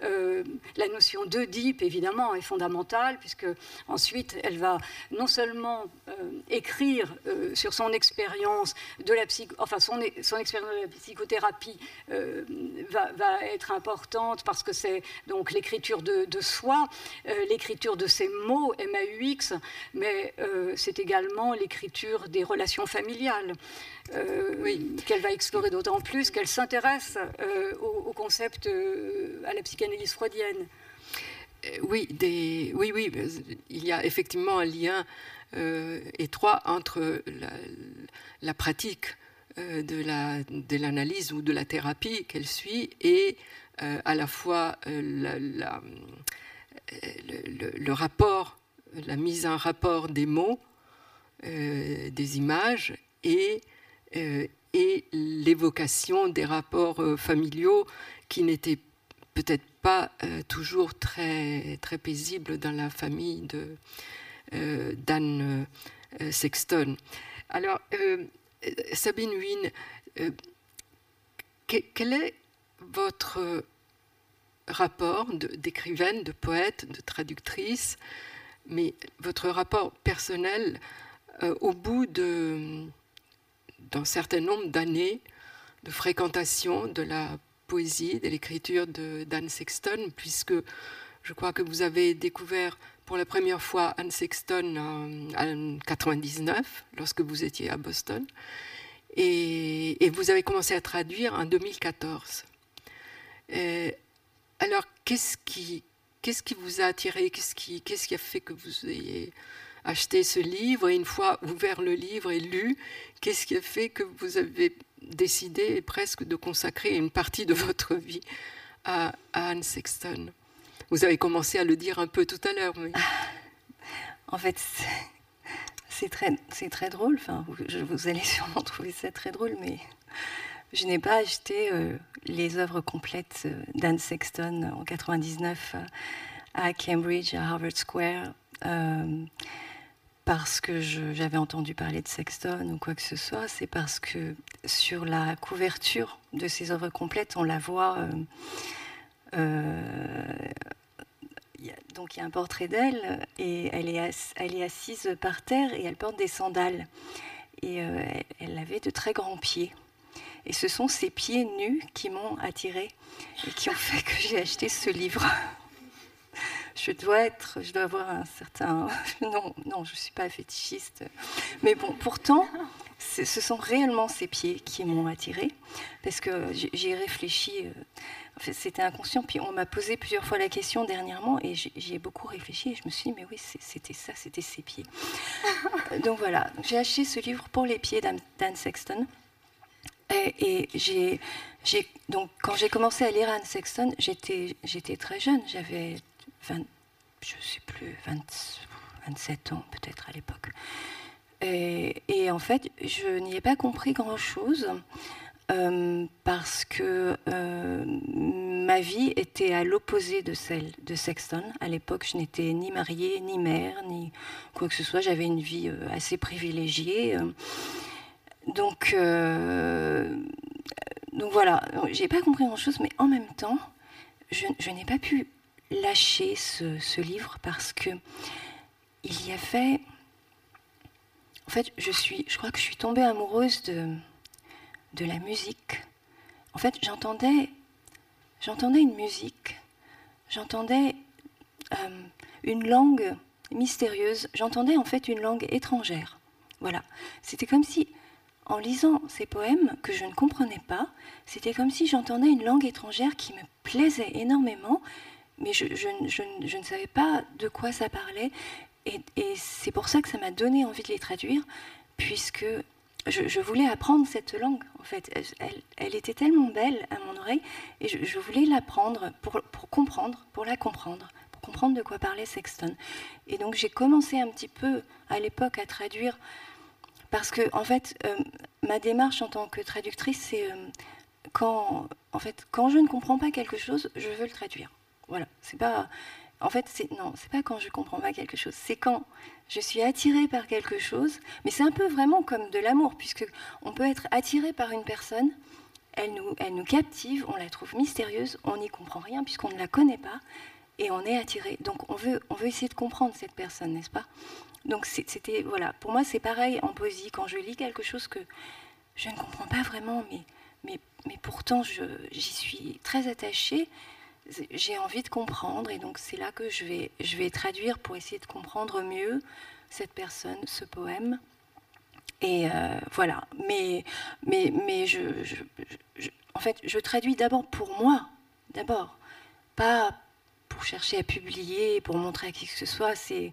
euh, la notion d'Oedipe, évidemment, est fondamentale, puisque ensuite, elle va non seulement euh, écrire sur son expérience de la enfin son, son expérience de la psychothérapie va, être importante, parce que c'est donc l'écriture de, de, soi, l'écriture de ses mots, MAUI, mais euh, c'est également l'écriture des relations familiales, euh, qu'elle va explorer d'autant plus qu'elle s'intéresse euh, au, concept, à la psychanalyse freudienne. Oui, des, oui, oui, il y a effectivement un lien étroit entre la, pratique de l'analyse la, ou de la thérapie qu'elle suit et à la fois la, le, rapport la mise en rapport des mots, euh, des images et, et l'évocation des rapports familiaux qui n'étaient peut-être pas toujours très, très paisibles dans la famille de d'Anne Sexton. Alors, Sabine Wynne, quel est votre rapport d'écrivaine, de, poète, de traductrice, mais votre rapport personnel euh, au bout d'un certain nombre d'années de fréquentation de la poésie, de l'écriture d'Anne Sexton, puisque je crois que vous avez découvert pour la première fois Anne Sexton en, 1999, lorsque vous étiez à Boston, et, vous avez commencé à traduire en 2014. Et alors, qu'est-ce qui, qu'est-ce qui vous a attiré? Qu'est-ce qui, qu'est-ce qui a fait que vous ayez acheté ce livre et une fois ouvert le livre et lu, qu'est-ce qui a fait que vous avez décidé presque de consacrer une partie de [laughs] votre vie à, Anne Sexton? Vous avez commencé à le dire un peu tout à l'heure. Mais... En fait, c'est très, très drôle. Enfin, vous, allez sûrement [laughs] trouver ça très drôle, mais je n'ai pas acheté euh, les œuvres complètes euh, d'Anne Sexton en 99 euh, à Cambridge, à Harvard Square, parce que j'avais entendu parler de Sexton ou quoi que ce soit. C'est parce que sur la couverture de ces œuvres complètes, on la voit. donc il y a un portrait d'elle et elle est, elle est assise par terre et elle porte des sandales. Et elle avait de très grands pieds. Et ce sont ces pieds nus qui m'ont attirée et qui ont [laughs] fait que j'ai acheté ce livre. Je dois être, je dois avoir un certain. [laughs] Non, non, je ne suis pas fétichiste. Mais bon, pourtant, ce sont réellement ces pieds qui m'ont attirée parce que j'ai réfléchi. Euh, c'était inconscient. Puis on m'a posé plusieurs fois la question dernièrement et j'ai beaucoup réfléchi et je me suis dit, mais oui, c'était ça, c'était ses pieds. [laughs] Donc voilà, j'ai acheté ce livre pour les pieds d'Anne Sexton. Et, j'ai, donc, quand j'ai commencé à lire Anne Sexton, j'étais, j'étais très jeune, j'avais 20, je sais plus, 27 ans peut-être à l'époque. Et, en fait, je n'y ai pas compris grand-chose euh, parce que euh, ma vie était à l'opposé de celle de Sexton. À l'époque, je n'étais ni mariée, ni mère, ni quoi que ce soit. J'avais une vie euh, assez privilégiée. Donc, euh, donc voilà, j'ai pas compris grand-chose, mais en même temps, je, n'ai pas pu lâcher ce, livre parce que il y a fait. En fait, je suis, je crois que je suis tombée amoureuse de de la musique. En fait, j'entendais, j'entendais une musique, j'entendais euh, une langue mystérieuse, j'entendais en fait une langue étrangère. Voilà, c'était comme si en lisant ces poèmes que je ne comprenais pas, c'était comme si j'entendais une langue étrangère qui me plaisait énormément, mais je, ne savais pas de quoi ça parlait. Et, c'est pour ça que ça m'a donné envie de les traduire, puisque je, voulais apprendre cette langue. En fait, elle, était tellement belle à mon oreille, et je, voulais l'apprendre pour, comprendre, pour la comprendre, pour comprendre de quoi parlait Sexton. Et donc j'ai commencé un petit peu à l'époque à traduire parce que, en fait, euh, ma démarche en tant que traductrice, c'est euh, quand, en fait, quand je ne comprends pas quelque chose, je veux le traduire. Voilà. C'est pas. En fait, c'est non, c'est pas quand je comprends pas quelque chose. C'est quand je suis attirée par quelque chose. Mais c'est un peu vraiment comme de l'amour, puisque on peut être attiré par une personne. Elle nous, elle nous captive, on la trouve mystérieuse, on n'y comprend rien puisqu'on ne la connaît pas et on est attiré. Donc on veut, on veut essayer de comprendre cette personne, n'est-ce pas? Donc c'était voilà, pour moi c'est pareil en poésie quand je lis quelque chose que je ne comprends pas vraiment, mais mais, mais pourtant j'y suis très attachée. J'ai envie de comprendre et donc c'est là que je vais je vais traduire pour essayer de comprendre mieux cette personne, ce poème. Et euh, voilà. Mais mais mais je, en fait je traduis d'abord pour moi, d'abord, pas pour chercher à publier, pour montrer à qui que ce soit. C'est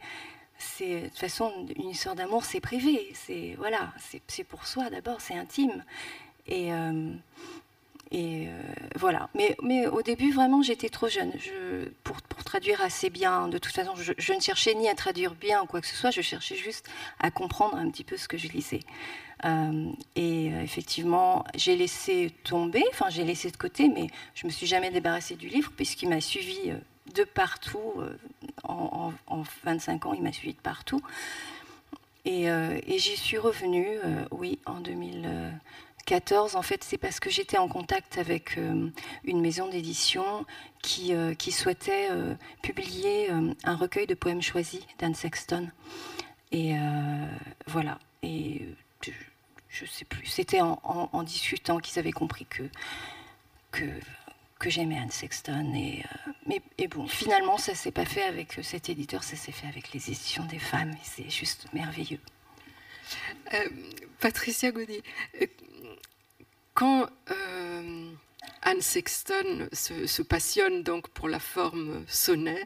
c'est de toute façon une histoire d'amour, c'est privé, c'est voilà, c'est pour soi d'abord, c'est intime. Et, euh, Et euh, voilà. Mais, mais au début, vraiment, j'étais trop jeune je, pour, pour, traduire assez bien. De toute façon, je, ne cherchais ni à traduire bien ou quoi que ce soit, je cherchais juste à comprendre un petit peu ce que je lisais. Euh, et euh, effectivement, j'ai laissé tomber, enfin, j'ai laissé de côté, mais je me suis jamais débarrassée du livre puisqu'il m'a suivi de partout. En, 25 ans, il m'a suivi de partout. Et, et j'y suis revenue, oui, en 2000. 14, en fait, c'est parce que j'étais en contact avec euh, une maison d'édition qui, euh, souhaitait euh, publier un recueil de poèmes choisis d'Anne Sexton. Et voilà. Et je, ne sais plus. C'était en, discutant qu'ils avaient compris que, que, j'aimais Anne Sexton. Et, mais, bon, finalement, ça s'est pas fait avec cet éditeur, ça s'est fait avec les éditions des femmes. Et c'est juste merveilleux. Patricia Gaudy, quand euh, Anne Sexton se, passionne donc pour la forme sonnet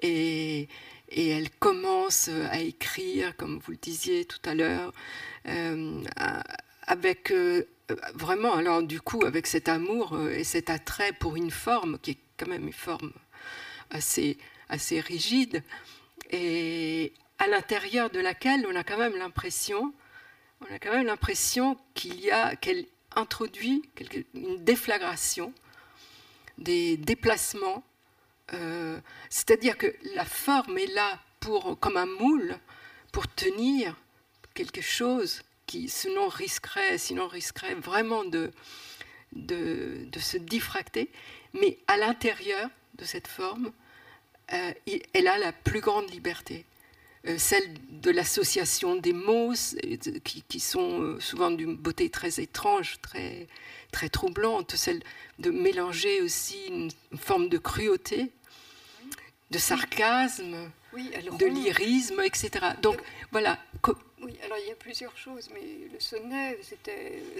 et, elle commence à écrire, comme vous le disiez tout à l'heure, euh, avec euh, vraiment, alors du coup, avec cet amour et cet attrait pour une forme qui est quand même une forme assez, assez rigide, et à l'intérieur de laquelle on a quand même l'impression, on a quand même l'impression qu'il y a, qu'elle introduit une déflagration des déplacements, euh, c'est-à-dire que la forme est là pour, comme un moule pour tenir quelque chose qui sinon risquerait, sinon risquerait vraiment de, de, se diffracter, mais à l'intérieur de cette forme, euh, elle a la plus grande liberté. Euh, celle de l'association des mots, qui, sont euh, souvent d'une beauté très étrange, très, très troublante, celle de mélanger aussi une forme de cruauté, de sarcasme, de lyrisme, etc. Donc voilà, oui, alors il y a plusieurs choses, mais le sonnet,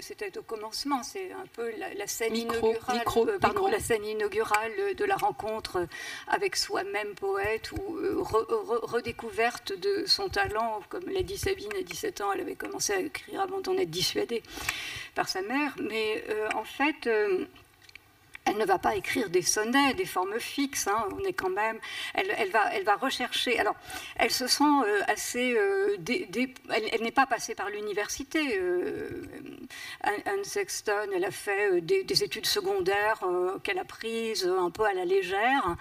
c'était au commencement, c'est un peu la, scène inaugurale, euh, pardon, la scène inaugurale de la rencontre avec soi-même poète ou euh, redécouverte de son talent, comme l'a dit Sabine à 17 ans, elle avait commencé à écrire avant d'en être dissuadée par sa mère, mais euh, en fait elle ne va pas écrire des sonnets, des formes fixes. Hein. on est quand même. Elle, va, elle va rechercher. Alors, elle se sent euh, assez. Euh, elle, n'est pas passée par l'université. Euh, Anne Sexton, elle a fait des, études secondaires qu'elle a prises un peu à la légère.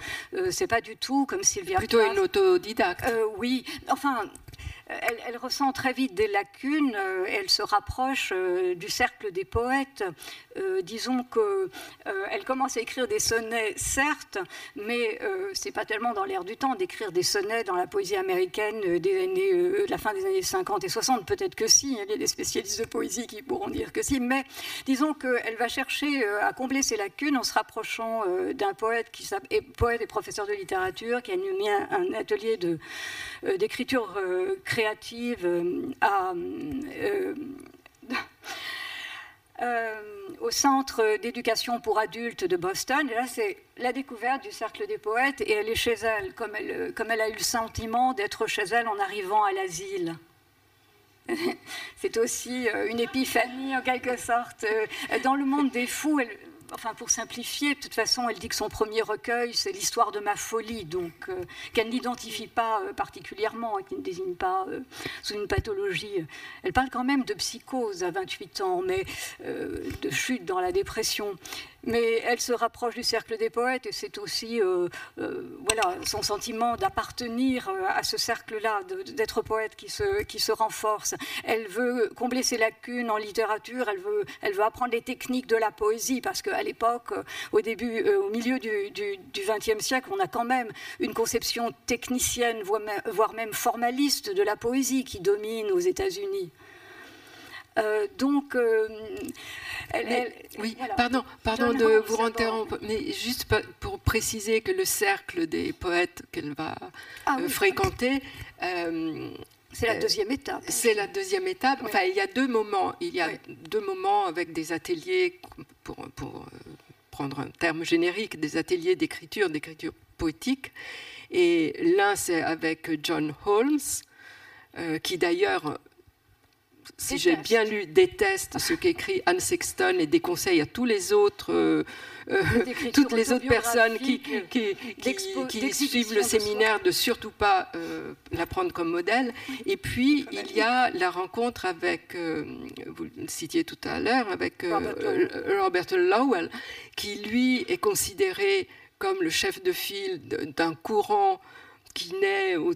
C'est pas du tout comme Sylvia. Plutôt une autodidacte. oui. Enfin, elle, ressent très vite des lacunes euh, elle se rapproche euh, du cercle des poètes. Euh, disons qu'elle commence à écrire des sonnets, certes, mais c'est pas tellement dans l'air du temps d'écrire des sonnets dans la poésie américaine des années, la fin des années 50 et 60. Peut-être que si, il y a des spécialistes de poésie qui pourront dire que si, mais disons qu'elle va chercher à combler ses lacunes en se rapprochant d'un poète qui poète et professeur de littérature qui a mis un, un atelier d'écriture euh, euh, [laughs] euh, au Centre d'éducation pour adultes de Boston. Et là, c'est la découverte du Cercle des poètes et elle est chez elle, comme elle, comme elle a eu le sentiment d'être chez elle en arrivant à l'asile. [laughs] c'est aussi une épiphanie en quelque sorte. Dans le monde des fous, elle, enfin pour simplifier, de toute façon, elle dit que son premier recueil, c'est l'histoire de ma folie, donc euh, qu'elle n'identifie pas euh, particulièrement et qui ne désigne pas euh, sous une pathologie. Elle parle quand même de psychose à 28 ans, mais de chute dans la dépression mais elle se rapproche du cercle des poètes et c'est aussi euh, euh, voilà, son sentiment d'appartenir euh, à ce cercle-là, d'être poète qui se, qui se renforce. Elle veut combler ses lacunes en littérature, elle veut, elle veut apprendre les techniques de la poésie parce qu'à l'époque, au début, au milieu du XXe siècle, on a quand même une conception technicienne, voire même formaliste de la poésie qui domine aux États-Unis. Euh, donc, euh, oui, pardon, pardon de vous interrompre, mais juste pour préciser que le cercle des poètes qu'elle va ah euh, fréquenter. c'est la deuxième étape. C'est la deuxième étape. Enfin, il y a deux moments. Il y a deux moments avec des ateliers, pour, pour prendre un terme générique, des ateliers d'écriture, d'écriture poétique. Et l'un, c'est avec John Holmes, qui d'ailleurs si j'ai bien lu, déteste ce qu'écrit Anne Sexton et déconseille à tous les autres, euh, euh, [laughs] toutes les autres personnes qui, qui, suivent le séminaire de surtout pas euh, la prendre comme modèle. Et puis, il y a la rencontre avec, vous le citiez tout à l'heure, avec Robert Lowell, qui lui est considéré comme le chef de file d'un courant qui naît au,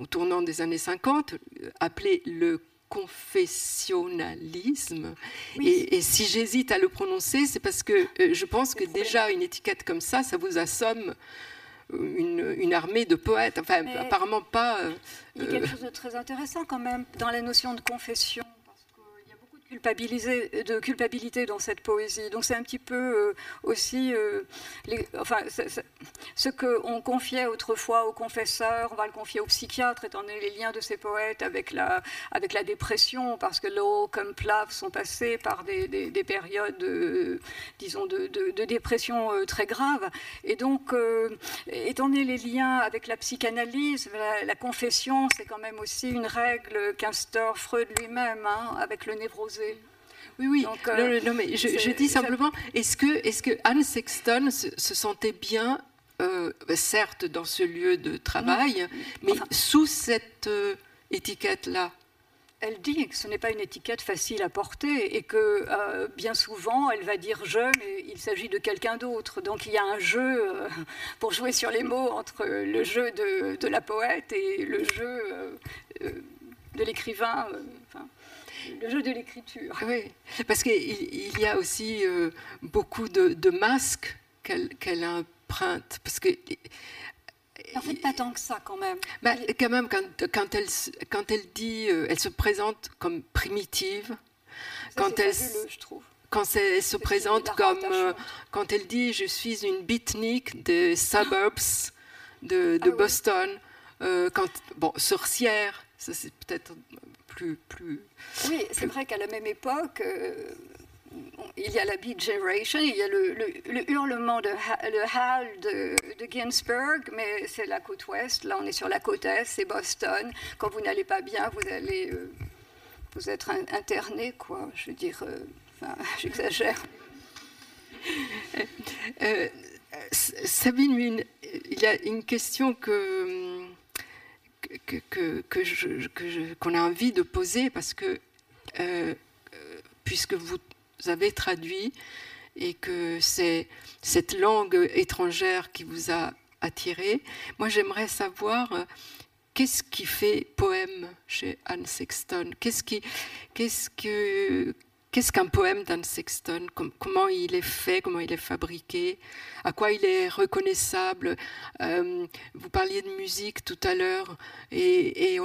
au, tournant des années 50, appelé le confessionnalisme. Et, si j'hésite à le prononcer, c'est parce que euh, je pense que déjà une étiquette comme ça, ça vous assomme euh, une, armée de poètes. Enfin, apparemment pas. Euh, il y a quelque chose de très intéressant quand même dans la notion de confession de culpabilité dans cette poésie. Donc c'est un petit peu euh, aussi euh, enfin, ce qu'on confiait autrefois aux confesseurs, on va le confier aux psychiatres, étant donné les liens de ces poètes avec la, avec la dépression, parce que Lowe comme Plav sont passés par des, des, périodes, euh, disons, de, dépression très graves. Et donc, étant donné les liens avec la psychanalyse, la, confession, c'est quand même aussi une règle qu'instaure Freud lui-même, hein, avec le névrosé oui, oui. Euh, non, mais je, dis simplement, est-ce que, est que Anne Sexton se, sentait bien, euh, certes, dans ce lieu de travail, mais sous cette euh, étiquette-là? Elle dit que ce n'est pas une étiquette facile à porter et que bien souvent elle va dire je, mais il s'agit de quelqu'un d'autre. Donc il y a un jeu pour jouer sur les mots entre le jeu de, de la poète et le jeu de l'écrivain le jeu de l'écriture. Oui, parce qu'il y a aussi euh, beaucoup de, masques qu'elle emprunte. Parce que, en fait, pas tant que ça, quand même. Bah, quand même, quand, quand, elle, quand elle dit, euh, elle se présente comme primitive. quand elle, je trouve. Quand elle se présente comme, euh, quand elle dit, je suis une beatnik des suburbs de, de ah Boston. quand, bon, sorcière, ça c'est peut-être plus, plus. Oui, c'est vrai qu'à la même époque. Euh, il y a la Beat Generation, il y a le, le, hurlement de le howl de, de Ginsberg, mais c'est la côte ouest. Là, on est sur la côte est, c'est Boston. Quand vous n'allez pas bien, vous allez euh, vous être interné, quoi. Je veux dire, euh, enfin, [laughs] j'exagère. Sabine, il y a une question que que, qu'on a envie de poser parce que, euh, puisque vous avez traduit et que c'est cette langue étrangère qui vous a attiré, moi j'aimerais savoir euh, qu'est-ce qui fait poème chez Anne Sexton? Qu'est-ce qui, qu'est-ce que, Qu'est-ce qu'un poème d'Anne Sexton? Comment il est fait? Comment il est fabriqué? À quoi il est reconnaissable? Euh, Vous parliez de musique tout à l'heure, et,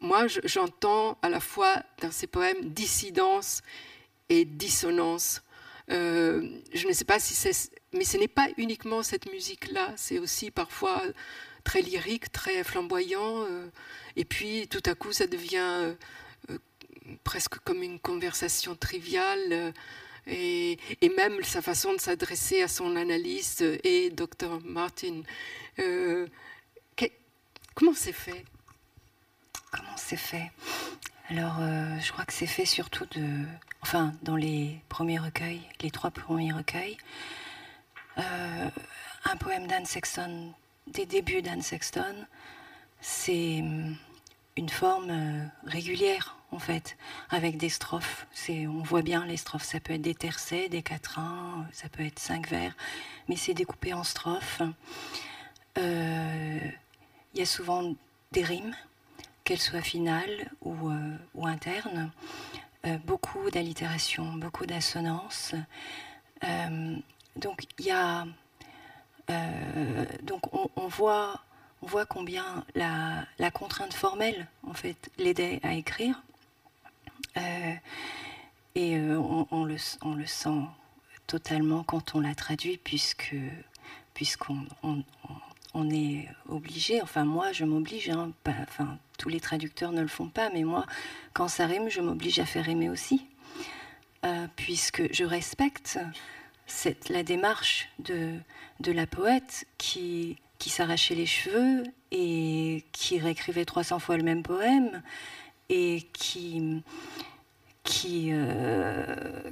moi j'entends à la fois dans ces poèmes dissidence et dissonance. Euh, je ne sais pas si c'est, mais ce n'est pas uniquement cette musique-là. C'est aussi parfois très lyrique, très flamboyant, euh, et puis tout à coup ça devient presque comme une conversation triviale. Euh, et, même sa façon de s'adresser à son analyste et Dr Martin. Euh, comment c'est fait? Comment c'est fait? Alors, euh, je crois que c'est fait surtout de, enfin, dans les premiers recueils, les trois premiers recueils. un poème d'Anne Sexton, des débuts d'Anne Sexton, c'est hum, une forme régulière en fait, avec des strophes. On voit bien les strophes. Ça peut être des tercets, des quatrains, ça peut être cinq vers, mais c'est découpé en strophes. Euh, il y a souvent des rimes, qu'elles soient finales ou, euh, internes. Euh, beaucoup d'allitération, beaucoup d'assonances. donc il y a, donc on, on voit on voit combien la, contrainte formelle, en fait, l'aidait à écrire. Euh, et euh, on, le, sent totalement quand on la traduit, puisque puisqu'on on, est obligé, enfin moi je m'oblige, hein, enfin tous les traducteurs ne le font pas, mais moi quand ça rime, je m'oblige à faire aimer aussi, euh, puisque je respecte la démarche de la poète qui, qui s'arrachait les cheveux et qui réécrivait 300 fois le même poème et qui, qui,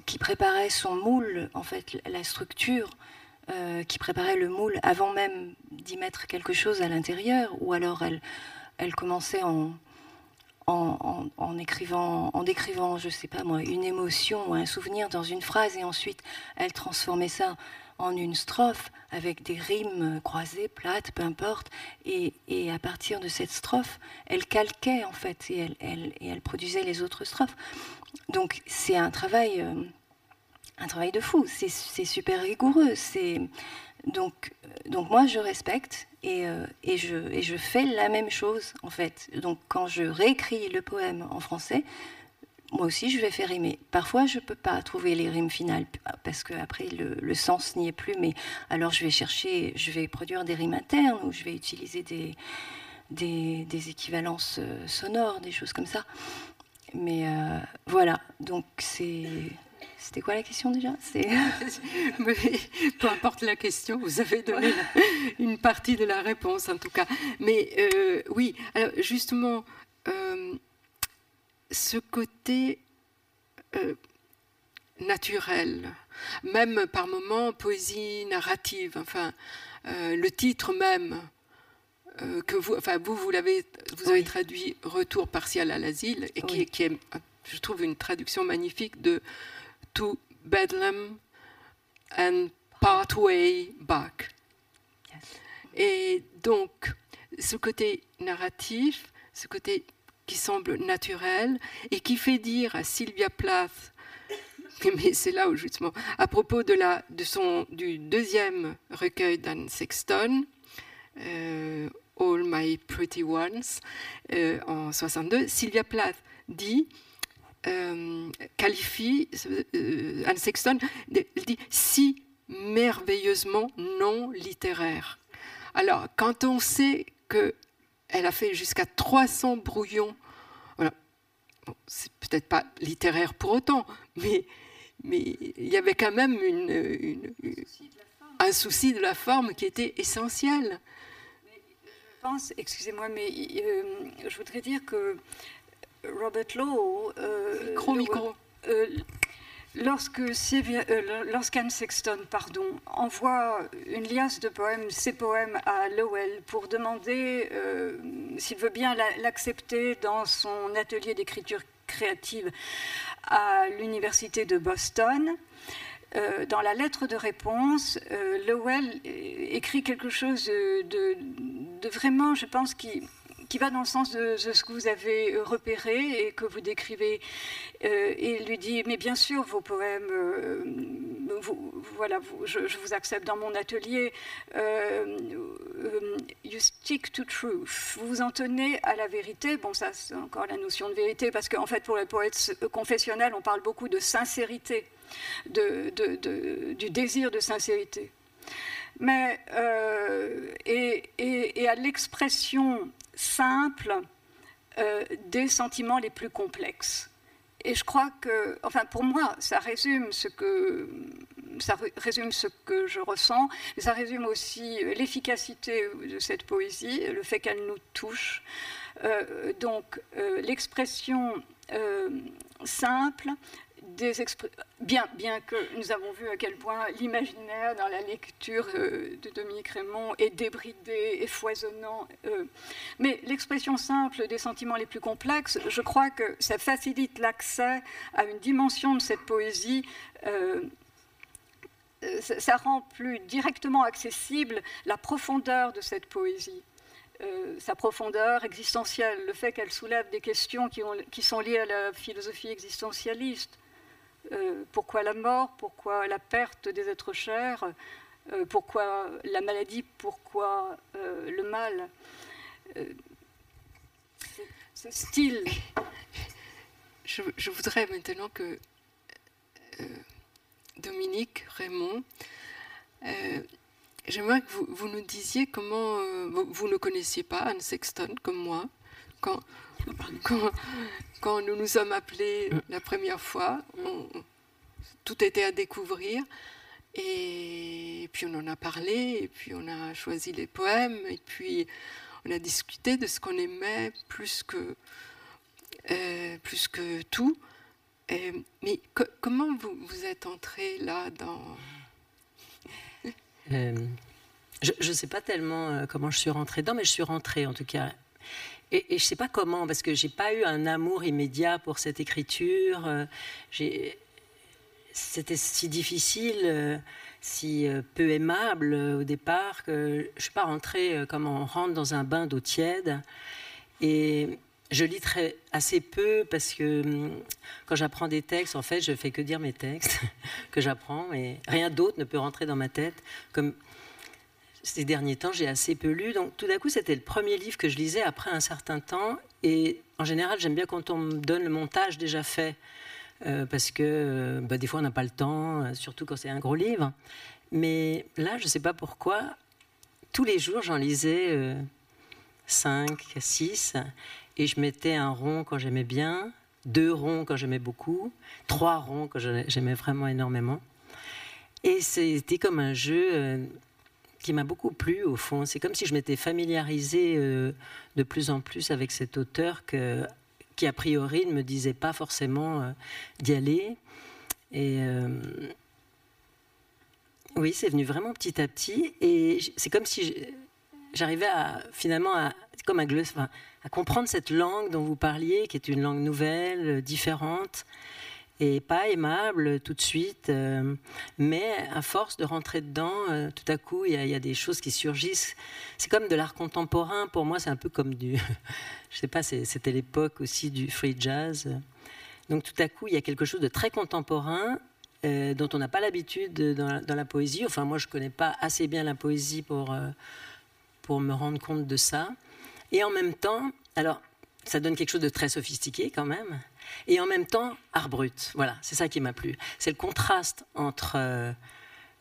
qui préparait son moule, en fait, la structure, qui préparait le moule avant même d'y mettre quelque chose à l'intérieur, ou alors elle, elle commençait en, en, écrivant, en décrivant, je sais pas moi, une émotion ou un souvenir dans une phrase, et ensuite elle transformait ça en une strophe avec des rimes croisées, plates, peu importe. Et, à partir de cette strophe, elle calquait en fait et elle, produisait les autres strophes. Donc c'est un travail, euh, un travail de fou. C'est super rigoureux. C'est donc, donc moi je respecte euh, et, je, et je fais la même chose en fait. Donc quand je réécris le poème en français, moi aussi, je vais faire rimer. Parfois, je ne peux pas trouver les rimes finales parce que après le, sens n'y est plus. Mais alors, je vais chercher, je vais produire des rimes internes ou je vais utiliser des, équivalences euh, sonores, des choses comme ça. Mais euh, voilà, donc c'est. C'était quoi la question déjà? [laughs] Peu importe la question, vous avez donné une partie de la réponse en tout cas. Mais euh, oui, justement, ce côté euh, naturel, même par moments poésie narrative, enfin euh, le titre même euh, que vous, enfin vous, vous l'avez, vous avez traduit Retour partiel à l'asile et qui, qui, est, je trouve, une traduction magnifique de To Bedlam and Partway Back. Et donc, ce côté narratif, ce côté qui semble naturel et qui fait dire à Sylvia Plath, [laughs] mais c'est là où justement, à propos de la, de son, du deuxième recueil d'Anne Sexton, euh, All My Pretty Ones, euh, en 62, Sylvia Plath dit, euh, qualifie Anne Sexton, elle dit si merveilleusement non littéraire. Alors, quand on sait que elle a fait jusqu'à 300 brouillons. Voilà. c'est peut-être pas littéraire pour autant, mais, mais il y avait quand même une, un souci de la forme qui était essentiel. Je pense, excusez-moi, mais euh, je voudrais dire que Robert Lowe. Euh, micro, micro. Euh, Euh, lorsqu'Anne Sexton pardon, envoie une liasse de poèmes, ses poèmes à Lowell pour demander euh, s'il veut bien l'accepter dans son atelier d'écriture créative à l'université de Boston, euh, dans la lettre de réponse, Lowell écrit quelque chose de vraiment, je pense, qui, qui va dans le sens de, ce que vous avez repéré et que vous décrivez. Euh, et lui dit, mais bien sûr, vos poèmes, euh, voilà, je, vous accepte dans mon atelier. Euh, you stick to truth. Vous vous en tenez à la vérité. Bon, ça, c'est encore la notion de vérité, parce qu'en fait, pour les poètes confessionnels, on parle beaucoup de sincérité, de, du désir de sincérité mais et, à l'expression simple euh, des sentiments les plus complexes. Et je crois que, enfin pour moi, ça résume ce que, ça résume ce que je ressens, mais ça résume aussi l'efficacité de cette poésie, le fait qu'elle nous touche. Euh, donc euh, l'expression simple bien, que nous avons vu à quel point l'imaginaire dans la lecture euh, de Dominique Raymond est débridé et foisonnant. Euh, mais l'expression simple des sentiments les plus complexes, je crois que ça facilite l'accès à une dimension de cette poésie. Euh, ça, rend plus directement accessible la profondeur de cette poésie. sa profondeur existentielle, le fait qu'elle soulève des questions qui, sont liées à la philosophie existentialiste, euh, pourquoi la mort, pourquoi la perte des êtres chers, euh, pourquoi la maladie, pourquoi euh, le mal? ce style. Je, voudrais maintenant que Dominique, Raymond, j'aimerais que vous, nous disiez comment vous, ne connaissiez pas Anne Sexton comme moi. Quand, quand, nous nous sommes appelés mm. la première fois, tout était à découvrir. Et puis on en a parlé, et puis on a choisi les poèmes, et puis on a discuté de ce qu'on aimait plus que, euh, plus que tout. mais comment vous, vous êtes entré là dans... je ne sais pas tellement comment je suis rentrée dedans, mais je suis rentrée en tout cas. Et, je ne sais pas comment, parce que j'ai pas eu un amour immédiat pour cette écriture. C'était si difficile si euh, peu aimable euh, au départ que je ne suis pas rentrée euh, comme on rentre dans un bain d'eau tiède. Et je lis très, assez peu parce que hum, quand j'apprends des textes, en fait, je fais que dire mes textes [laughs] que j'apprends et rien d'autre ne peut rentrer dans ma tête. Comme ces derniers temps, j'ai assez peu lu. Donc tout d'un coup, c'était le premier livre que je lisais après un certain temps. Et en général, j'aime bien quand on me donne le montage déjà fait. Euh, parce que euh, bah, des fois on n'a pas le temps, euh, surtout quand c'est un gros livre. Mais là, je ne sais pas pourquoi, tous les jours j'en lisais 5, 6, et je mettais un rond quand j'aimais bien, deux ronds quand j'aimais beaucoup, trois ronds quand j'aimais vraiment énormément. Et c'était comme un jeu qui m'a beaucoup plu au fond. C'est comme si je m'étais familiarisée de plus en plus avec cet auteur que qui a priori ne me disait pas forcément euh, d'y aller. Et euh, oui, c'est venu vraiment petit à petit. Et c'est comme si j'arrivais à finalement à, comme un à comprendre cette langue dont vous parliez, qui est une langue nouvelle, différente et pas aimable tout de suite, euh, mais à force de rentrer dedans, euh, tout à coup, il y, a des choses qui surgissent. C'est comme de l'art contemporain. Pour moi, c'est un peu comme du, [laughs] je sais pas, c'était l'époque aussi du free jazz. Donc tout à coup, il y a quelque chose de très contemporain euh, dont on n'a pas l'habitude dans, la poésie. Enfin, moi, je connais pas assez bien la poésie pour pour me rendre compte de ça. Et en même temps, alors ça donne quelque chose de très sophistiqué quand même et en même temps art brut. Voilà, c'est ça qui m'a plu. C'est le contraste entre euh,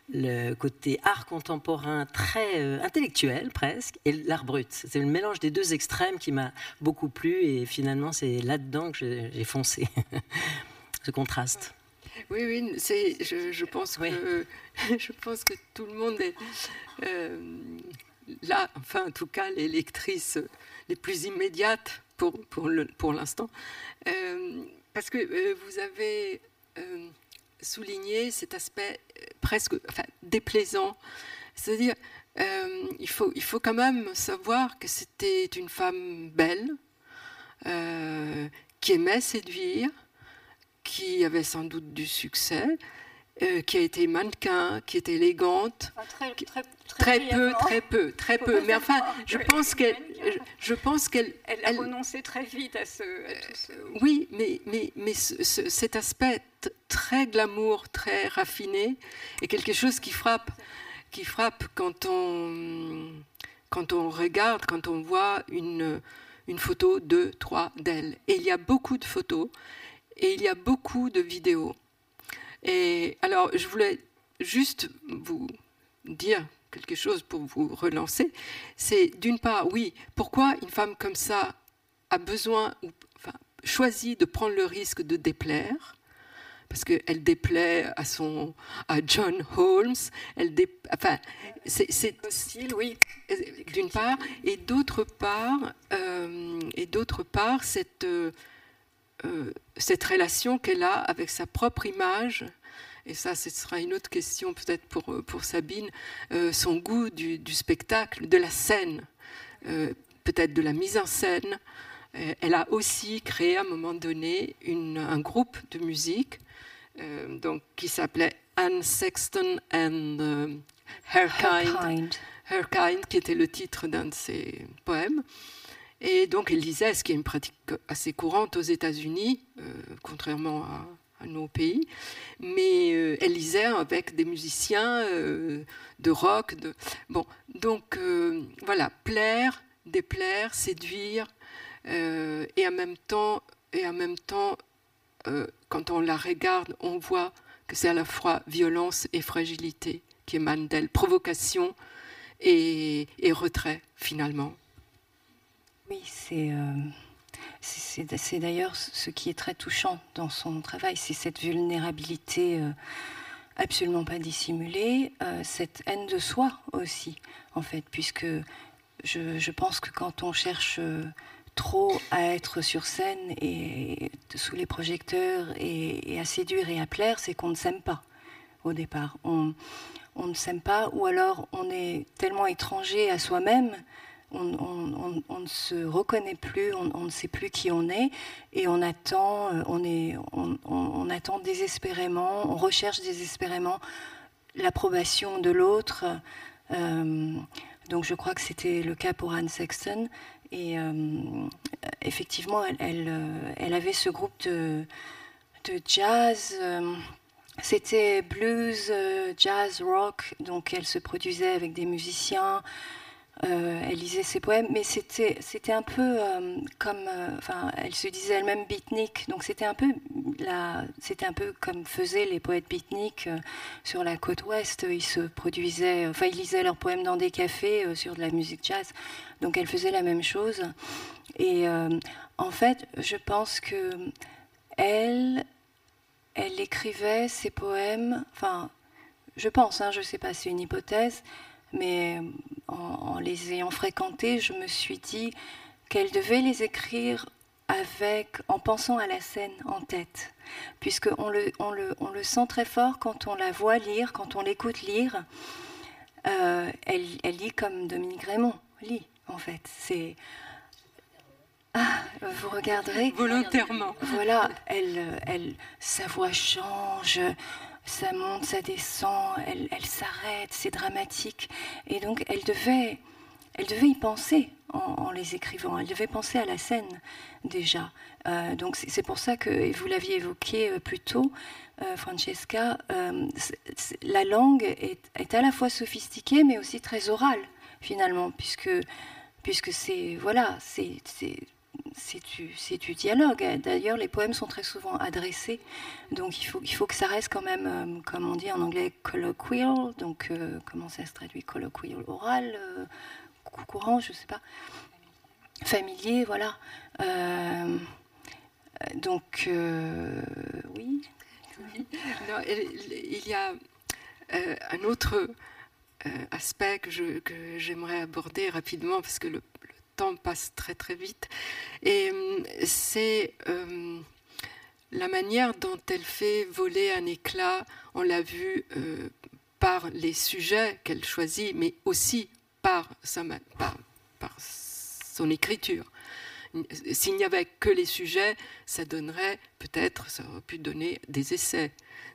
le côté art contemporain très euh, intellectuel presque et l'art brut. C'est le mélange des deux extrêmes qui m'a beaucoup plu et finalement c'est là-dedans que j'ai foncé, [laughs] ce contraste. Oui, oui, c'est, je, pense que, [laughs] je pense que tout le monde est euh, là, enfin en tout cas les lectrices les plus immédiates pour, pour, le, pour l'instant, euh, parce que euh, vous avez euh, souligné cet aspect presque enfin, déplaisant. C'est-à-dire, il, faut, il faut quand même savoir que c'était une femme belle, qui aimait séduire, qui avait sans doute du succès, euh, qui a été mannequin, qui est élégante. très, très, très, peu, très peu, très peu. Mais enfin, je pense qu'elle, je pense qu'elle, elle a renoncé très vite à ce. Oui, mais mais mais cet aspect très glamour, très raffiné, est quelque chose qui frappe, qui frappe quand on quand on regarde, quand on voit une une photo, deux, trois d'elle. Et il y a beaucoup de photos et il y a beaucoup de vidéos. Et alors, je voulais juste vous dire quelque chose pour vous relancer. C'est d'une part, oui, pourquoi une femme comme ça a besoin, ou enfin, choisit de prendre le risque de déplaire? Parce qu'elle déplaît à son à John Holmes, elle enfin c'est hostile, oui, d'une part, et d'autre part, euh, et d'autre part cette euh, euh, cette relation qu'elle a avec sa propre image, et ça ce sera une autre question peut-être pour, euh, pour Sabine, euh, son goût du, spectacle, de la scène, peut-être de la mise en scène. elle a aussi créé à un moment donné une, un groupe de musique donc, qui s'appelait Anne Sexton and Her, kind, Her Kind, qui était le titre d'un de ses poèmes. Et donc elle lisait, ce qui est une pratique assez courante aux États-Unis, euh, contrairement à, nos pays, mais euh, elle lisait avec des musiciens euh, de rock. De... Bon, donc voilà, plaire, déplaire, séduire, et en même temps, et en même temps quand on la regarde, on voit que c'est à la fois violence et fragilité qui émanent d'elle, provocation et retrait finalement. Oui, euh, c'est c'est d'ailleurs ce qui est très touchant dans son travail, c'est cette vulnérabilité euh, absolument pas dissimulée, euh, cette haine de soi aussi, en fait, puisque je, pense que quand on cherche trop à être sur scène et sous les projecteurs et, à séduire et à plaire, c'est qu'on ne s'aime pas au départ. On ne s'aime pas ou alors on est tellement étranger à soi-même on, ne se reconnaît plus, on, ne sait plus qui on est, et on attend, euh, on, est, on, attend désespérément, on recherche désespérément l'approbation de l'autre. Euh, donc je crois que c'était le cas pour Anne Sexton. Et euh, effectivement, elle, elle, avait ce groupe de, de jazz. c'était blues, jazz, rock. Donc elle se produisait avec des musiciens. Euh, elle lisait ses poèmes, mais c'était c'était un peu euh, comme, euh, elle se disait elle-même beatnik, donc c'était un peu la, c'était un peu comme faisaient les poètes beatniks sur la côte ouest. Ils se produisaient, enfin, ils lisaient leurs poèmes dans des cafés sur de la musique jazz, donc elle faisait la même chose. Et en fait, je pense que elle, elle écrivait ses poèmes, enfin, je pense, hein, je sais pas, c'est une hypothèse mais en, les ayant fréquentés, je me suis dit qu'elle devait les écrire avec, en pensant à la scène en tête, puisqu'on le, on le, on le sent très fort quand on la voit lire, quand on l'écoute lire. Euh, elle, elle, lit comme Dominique Raymond lit, en fait. C'est ah, vous regarderez. [laughs] Volontairement. Voilà, elle, elle, sa voix change, ça monte, ça descend, elle, elle s'arrête, c'est dramatique. Et donc, elle devait, elle devait y penser en, les écrivant. Elle devait penser à la scène déjà. Euh, donc, c'est pour ça que, vous l'aviez évoqué euh, plus tôt, euh, Francesca, la langue est, est, à la fois sophistiquée, mais aussi très orale, finalement, puisque puisque c'est voilà, c'est c'est du, dialogue. D'ailleurs, les poèmes sont très souvent adressés, donc il faut, il faut que ça reste quand même, euh, comme on dit en anglais, colloquial. Donc, euh, comment ça se traduit? Colloquial, oral, euh, courant, je ne sais pas. Familier, voilà. donc, oui. [laughs] il y a un autre aspect que j'aimerais aborder rapidement, parce que le, temps passe très très vite. Et euh, c'est euh, la manière dont elle fait voler un éclat, on l'a vu euh, par les sujets qu'elle choisit, mais aussi par, sa, par, par son écriture. S'il n'y avait que les sujets, ça donnerait peut-être, ça aurait pu donner des essais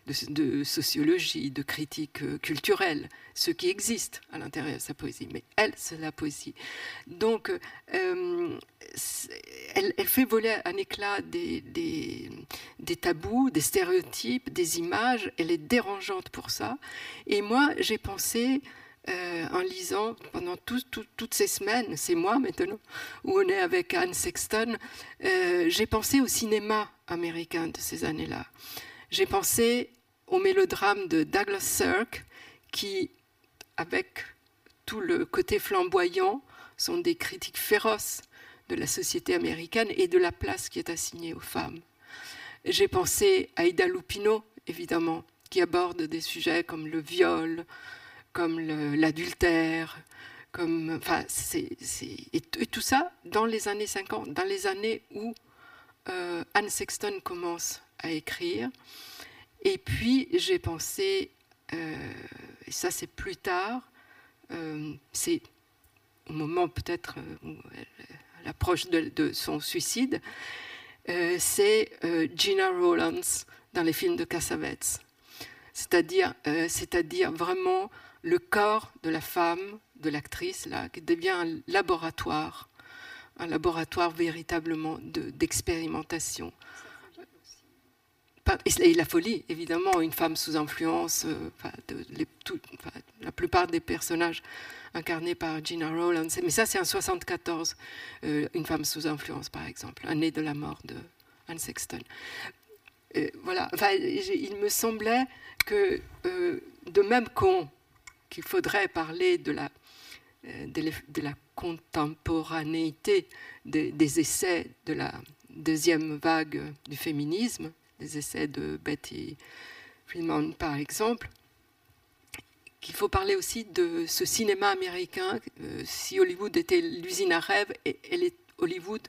de, sociologie, de critique euh, culturelle, ce qui existe à l'intérieur de sa poésie. Mais elle, c'est la poésie. Donc, euh, elle, fait voler un éclat des, des, tabous, des stéréotypes, des images. Elle est dérangeante pour ça. Et moi, j'ai pensé euh, en lisant pendant toutes ces semaines, c'est moi maintenant, où on est avec Anne Sexton, euh, j'ai pensé au cinéma américain de ces années-là. J'ai pensé au mélodrame de Douglas Sirk, qui, avec tout le côté flamboyant, sont des critiques féroces de la société américaine et de la place qui est assignée aux femmes. J'ai pensé à Ida Lupino, évidemment, qui aborde des sujets comme le viol, comme l'adultère, comme, enfin, c'est, et, tout ça dans les années 50, dans les années où euh, Anne Sexton commence à écrire. Et puis j'ai pensé, euh, et ça c'est plus tard, euh, c'est au moment peut-être où elle, approche de, son suicide, c'est Gina Rowlands dans les films de Cassavetes. C'est-à-dire, c'est-à-dire vraiment le corps de la femme, de l'actrice, là, qui devient un laboratoire, un laboratoire véritablement d'expérimentation. et la folie, évidemment, une femme sous influence, euh, la plupart des personnages incarnés par Gina Rowlands, mais ça c'est en 74, euh, une femme sous influence par exemple, année de la mort de Anne Sexton. Euh, voilà, il me semblait que de même qu'on qu'il faudrait parler de la, euh, de la contemporanéité des, essais de la deuxième vague du féminisme, des essais de Betty Friedman par exemple, qu'il faut parler aussi de ce cinéma américain. Euh, si Hollywood était l'usine à rêve, est Hollywood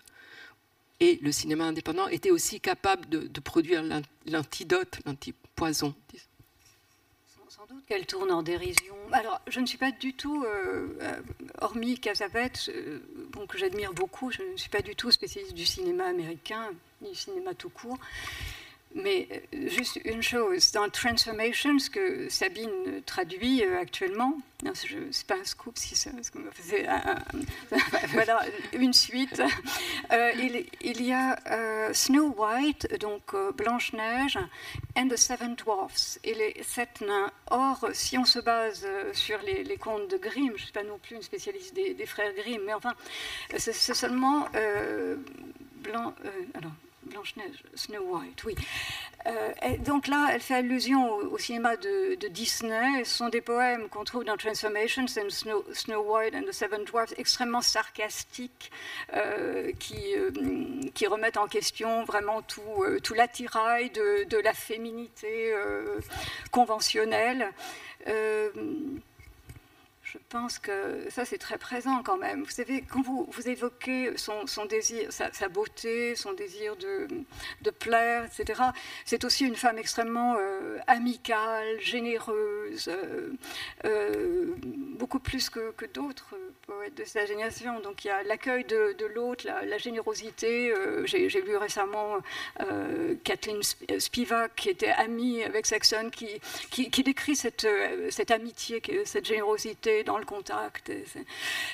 et le cinéma indépendant était aussi capable de, produire l'antidote, l'antipoison. Sans qu'elle tourne en dérision. Alors, je ne suis pas du tout, euh, euh, hormis Casabeth, bon, que j'admire beaucoup, je ne suis pas du tout spécialiste du cinéma américain, ni du cinéma tout court. Mais euh, juste une chose, dans Transformation, ce que Sabine traduit euh, actuellement, ce n'est pas un scoop, si c'est [laughs] voilà, une suite. Euh, il, y a Snow White, donc Blanche-Neige, and the Seven Dwarfs, et les sept nains. Or, si on se base sur les, contes de Grimm, je ne suis pas non plus une spécialiste des, des frères Grimm, mais enfin, c'est seulement Blanc. alors, Blanche-Neige, Snow White, oui. Euh, donc là, elle fait allusion au, cinéma de, Disney. Ce sont des poèmes qu'on trouve dans Transformations and Snow, White and the Seven Dwarfs, extrêmement sarcastiques, euh, qui, euh, qui, remettent en question vraiment tout, l'attirail de, la féminité conventionnelle je pense que ça, c'est très présent quand même. Vous savez, quand vous, vous évoquez son, désir, sa, beauté, son désir de, plaire, etc., c'est aussi une femme extrêmement euh, amicale, généreuse, euh, euh, beaucoup plus que, d'autres poètes de sa génération. Donc il y a l'accueil de, de l'autre, la, générosité. J'ai lu récemment Kathleen Spivak, qui était amie avec Saxon, qui, qui, qui décrit cette, cette amitié, cette générosité dans le contact,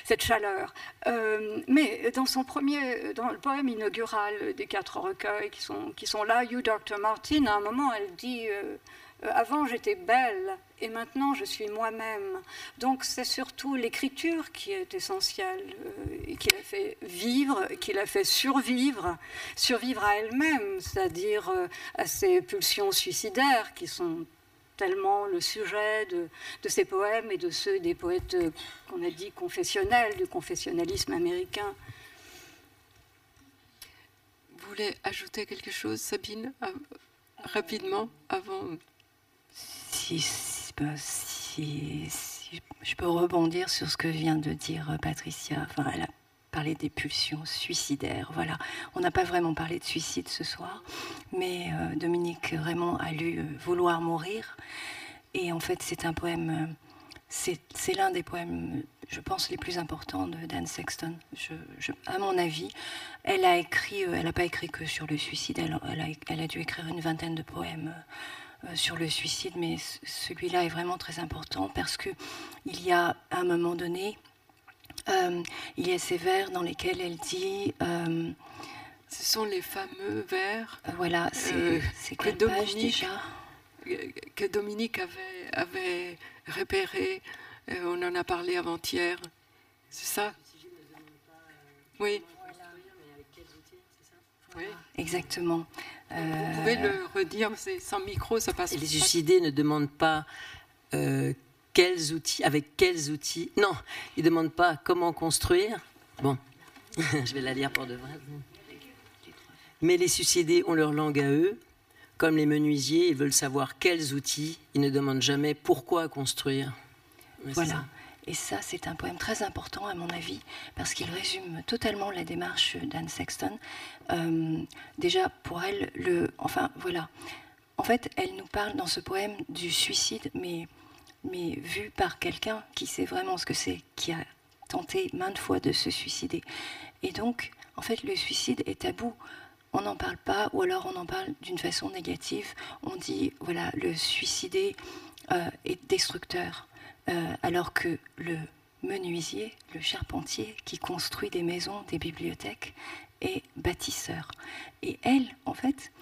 cette chaleur. Euh, mais dans son premier, dans le poème inaugural des quatre recueils qui sont, qui sont là, You Dr. Martin, à un moment, elle dit euh, euh, Avant j'étais belle et maintenant je suis moi-même. Donc c'est surtout l'écriture qui est essentielle, et qui l'a fait vivre, qui l'a fait survivre, survivre à elle-même, c'est-à-dire à ses pulsions suicidaires qui sont tellement le sujet de, ces poèmes et de ceux des poètes euh, qu'on a dit confessionnels, du confessionnalisme américain. Vous voulez ajouter quelque chose, Sabine, rapidement, avant? Si, ben, si, si, je peux rebondir sur ce que vient de dire Patricia. Enfin, elle a parler des pulsions suicidaires. Voilà, on n'a pas vraiment parlé de suicide ce soir, mais euh, Dominique Raymond a lu euh, Vouloir mourir, et en fait c'est un poème, euh, c'est l'un des poèmes, je pense, les plus importants de Dan Sexton. À mon avis, elle a n'a pas écrit que sur le suicide, elle, a, elle, dû écrire une vingtaine de poèmes. sur le suicide, mais celui-là est vraiment très important parce que il y a un moment donné euh, il y a ces vers dans lesquels elle dit. Euh, Ce sont les fameux vers. Euh, voilà, c'est que Dominique, que Dominique avait, avait repéré. on en a parlé avant-hier. C'est ça? Oui. Oui. Exactement. Vous pouvez le redire, sans micro, ça passe. Et les suicidés ne demandent pas quels outils, avec quels outils. Non, il ne demande pas comment construire. Bon, [laughs] je vais la lire pour de vrai. Mais les suicidés ont leur langue à eux. Comme les menuisiers, ils veulent savoir quels outils. Ils ne demandent jamais pourquoi construire. voilà. Et ça, c'est un poème très important, à mon avis, parce qu'il résume totalement la démarche d'Anne Sexton. Euh, déjà, pour elle, le. Enfin, voilà. En fait, elle nous parle dans ce poème du suicide, mais mais vu par quelqu'un qui sait vraiment ce que c'est, qui a tenté maintes fois de se suicider. Et donc, en fait, le suicide est tabou. On n'en parle pas, ou alors on en parle d'une façon négative. On dit, voilà, le suicidé euh, est destructeur, euh, alors que le menuisier, le charpentier qui construit des maisons, des bibliothèques, est bâtisseur. Et elle, en fait,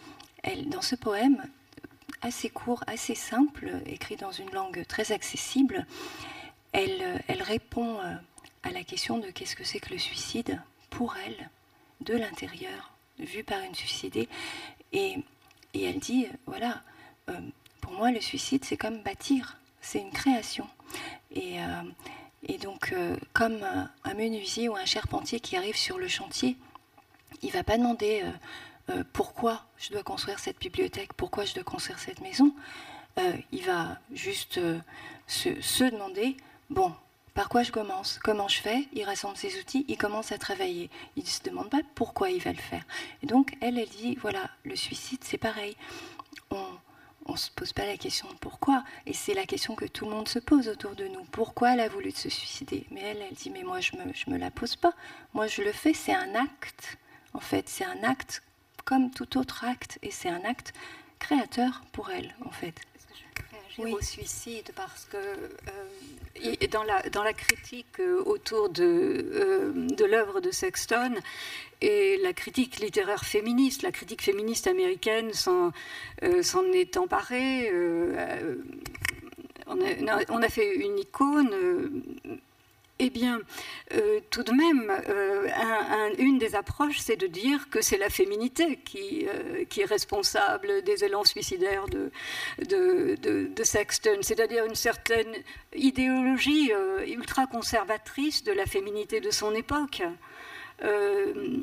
elle, dans ce poème, assez court, assez simple, écrit dans une langue très accessible. Elle, euh, elle répond euh, à la question de qu'est-ce que c'est que le suicide pour elle, de l'intérieur, vu par une suicidée. Et, et elle dit, voilà, euh, pour moi, le suicide, c'est comme bâtir, c'est une création. Et, et donc, comme un menuisier ou un charpentier qui arrive sur le chantier, il va pas demander euh, pourquoi je dois construire cette bibliothèque, pourquoi je dois construire cette maison, euh, il va juste euh, se, demander, bon, par quoi je commence? Comment je fais? Il rassemble ses outils, il commence à travailler. Il ne se demande pas pourquoi il va le faire. Et donc, elle, elle dit, voilà, le suicide, c'est pareil. On ne se pose pas la question de pourquoi. Et c'est la question que tout le monde se pose autour de nous. Pourquoi elle a voulu se suicider? Mais elle, elle dit, mais moi, je ne je me la pose pas. Moi, je le fais, c'est un acte. En fait, c'est un acte comme tout autre acte. Et c'est un acte créateur pour elle, en fait oui. au suicide parce que euh, dans, la, dans la critique euh, autour de, euh, de l'œuvre de Sexton et la critique littéraire féministe, la critique féministe américaine s'en est emparée. On a, on, a, fait une icône eh bien, euh, tout de même, euh, une des approches, c'est de dire que c'est la féminité qui, euh, est responsable des élans suicidaires de, de Sexton, c'est-à-dire une certaine idéologie ultra-conservatrice de la féminité de son époque. Euh,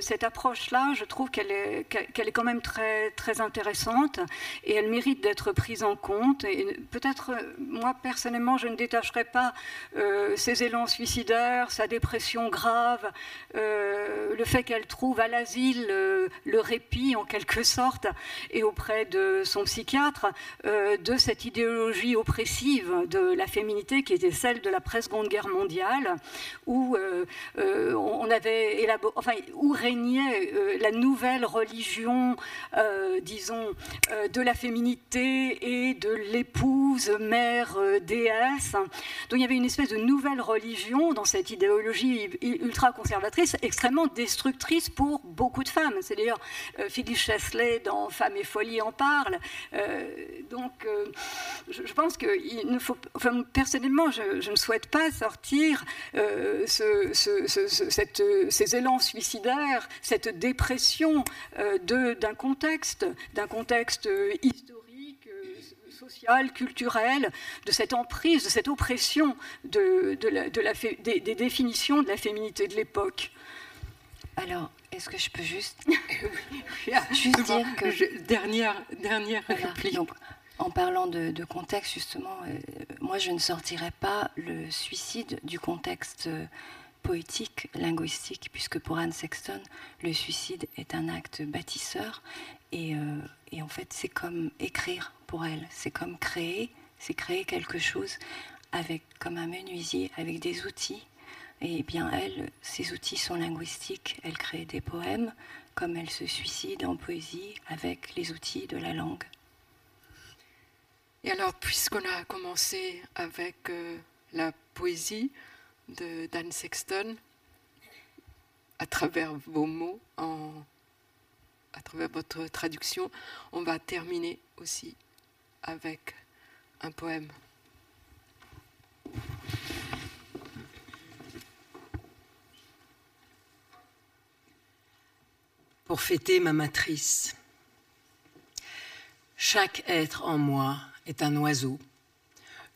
cette approche-là, je trouve qu'elle est, qu'elle est quand même très, très intéressante et elle mérite d'être prise en compte. Et peut-être, moi personnellement, je ne détacherai pas euh, ses élans suicidaires, sa dépression grave, euh, le fait qu'elle trouve à l'asile le répit en quelque sorte et auprès de son psychiatre de cette idéologie oppressive de la féminité qui était celle de l'après-seconde guerre mondiale, où euh, on avait élaboré, enfin, où régnait euh, la nouvelle religion, euh, disons, de la féminité et de l'épouse, mère, déesse. Donc il y avait une espèce de nouvelle religion dans cette idéologie ultra-conservatrice, extrêmement destructrice pour beaucoup de femmes. C'est d'ailleurs Phyllis Chesley dans Femmes et folie en parle. donc je, pense qu'il ne faut, enfin, personnellement, je, ne souhaite pas sortir ce, ces élans suicidaires, cette dépression euh, d'un contexte, d'un contexte euh, historique, euh, social, culturel, de cette emprise, de cette oppression de, la, des, définitions de la féminité de l'époque. Alors, est-ce que je peux juste, [laughs] juste dire que... dernière dernière réplique. en parlant de, contexte, justement, moi, je ne sortirais pas le suicide du contexte poétique, linguistique, puisque pour Anne Sexton, le suicide est un acte bâtisseur. Et, euh, et en fait, c'est comme écrire pour elle, c'est comme créer, c'est créer quelque chose avec, comme un menuisier, avec des outils. Et bien elle, ses outils sont linguistiques, elle crée des poèmes, comme elle se suicide en poésie avec les outils de la langue. Et alors, puisqu'on a commencé avec euh, la poésie, de Dan Sexton à travers vos mots, à travers votre traduction. On va terminer aussi avec un poème. Pour fêter ma matrice, chaque être en moi est un oiseau.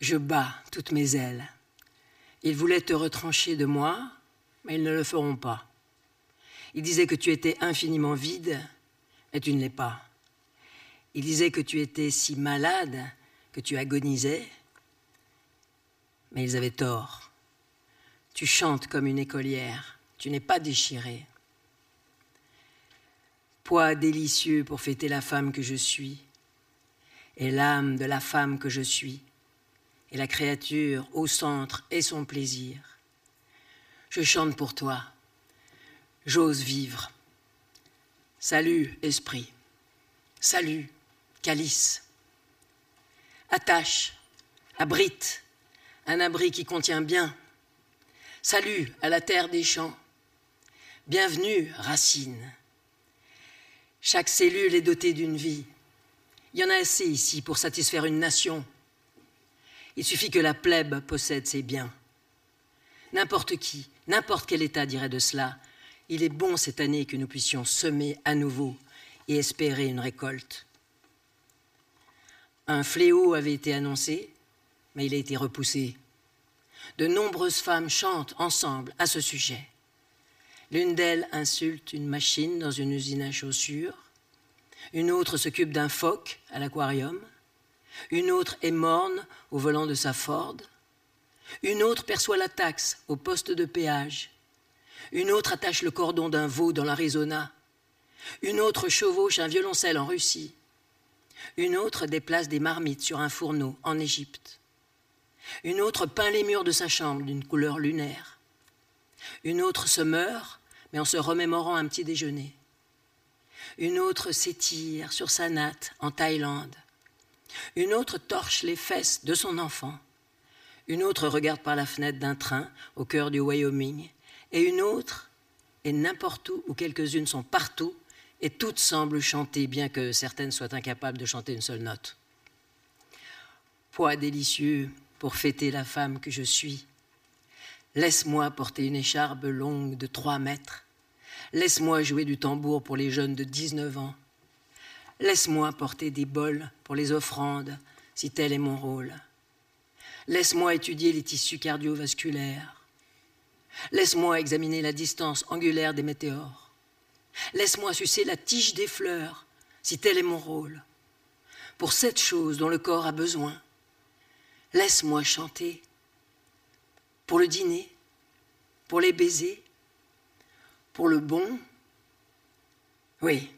Je bats toutes mes ailes ils voulaient te retrancher de moi, mais ils ne le feront pas. Ils disaient que tu étais infiniment vide, mais tu ne l'es pas. Ils disaient que tu étais si malade que tu agonisais, mais ils avaient tort. Tu chantes comme une écolière, tu n'es pas déchirée. Poids délicieux pour fêter la femme que je suis, et l'âme de la femme que je suis et la créature au centre et son plaisir. Je chante pour toi. J'ose vivre. Salut, esprit. Salut, calice. Attache, abrite, un abri qui contient bien. Salut à la terre des champs. Bienvenue, racine. Chaque cellule est dotée d'une vie. Il y en a assez ici pour satisfaire une nation il suffit que la plèbe possède ses biens. N'importe qui, n'importe quel État dirait de cela. Il est bon cette année que nous puissions semer à nouveau et espérer une récolte. Un fléau avait été annoncé, mais il a été repoussé. De nombreuses femmes chantent ensemble à ce sujet. L'une d'elles insulte une machine dans une usine à chaussures. Une autre s'occupe d'un phoque à l'aquarium. Une autre est morne au volant de sa Ford. Une autre perçoit la taxe au poste de péage. Une autre attache le cordon d'un veau dans l'Arizona. Une autre chevauche un violoncelle en Russie. Une autre déplace des marmites sur un fourneau en Égypte. Une autre peint les murs de sa chambre d'une couleur lunaire. Une autre se meurt, mais en se remémorant un petit déjeuner. Une autre s'étire sur sa natte en Thaïlande. Une autre torche les fesses de son enfant. Une autre regarde par la fenêtre d'un train au cœur du Wyoming. Et une autre est n'importe où, où quelques-unes sont partout, et toutes semblent chanter, bien que certaines soient incapables de chanter une seule note. Poids délicieux pour fêter la femme que je suis. Laisse-moi porter une écharpe longue de trois mètres. Laisse-moi jouer du tambour pour les jeunes de 19 ans. Laisse-moi porter des bols pour les offrandes, si tel est mon rôle. Laisse-moi étudier les tissus cardiovasculaires. Laisse-moi examiner la distance angulaire des météores. Laisse-moi sucer la tige des fleurs, si tel est mon rôle. Pour cette chose dont le corps a besoin, laisse-moi chanter. Pour le dîner, pour les baisers, pour le bon, oui,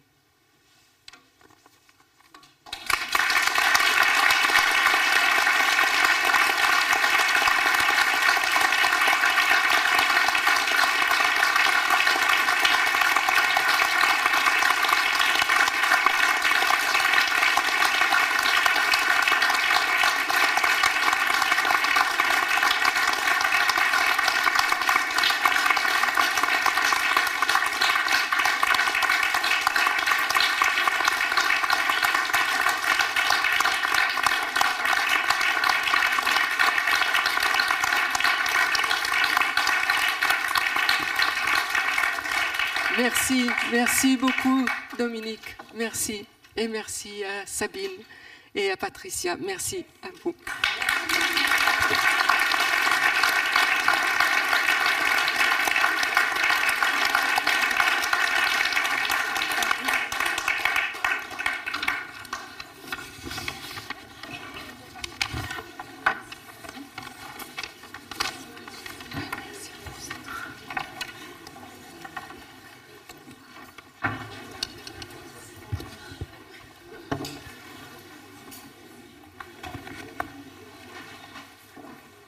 Merci, beaucoup Dominique, merci. Et merci à Sabine et à Patricia, merci à vous.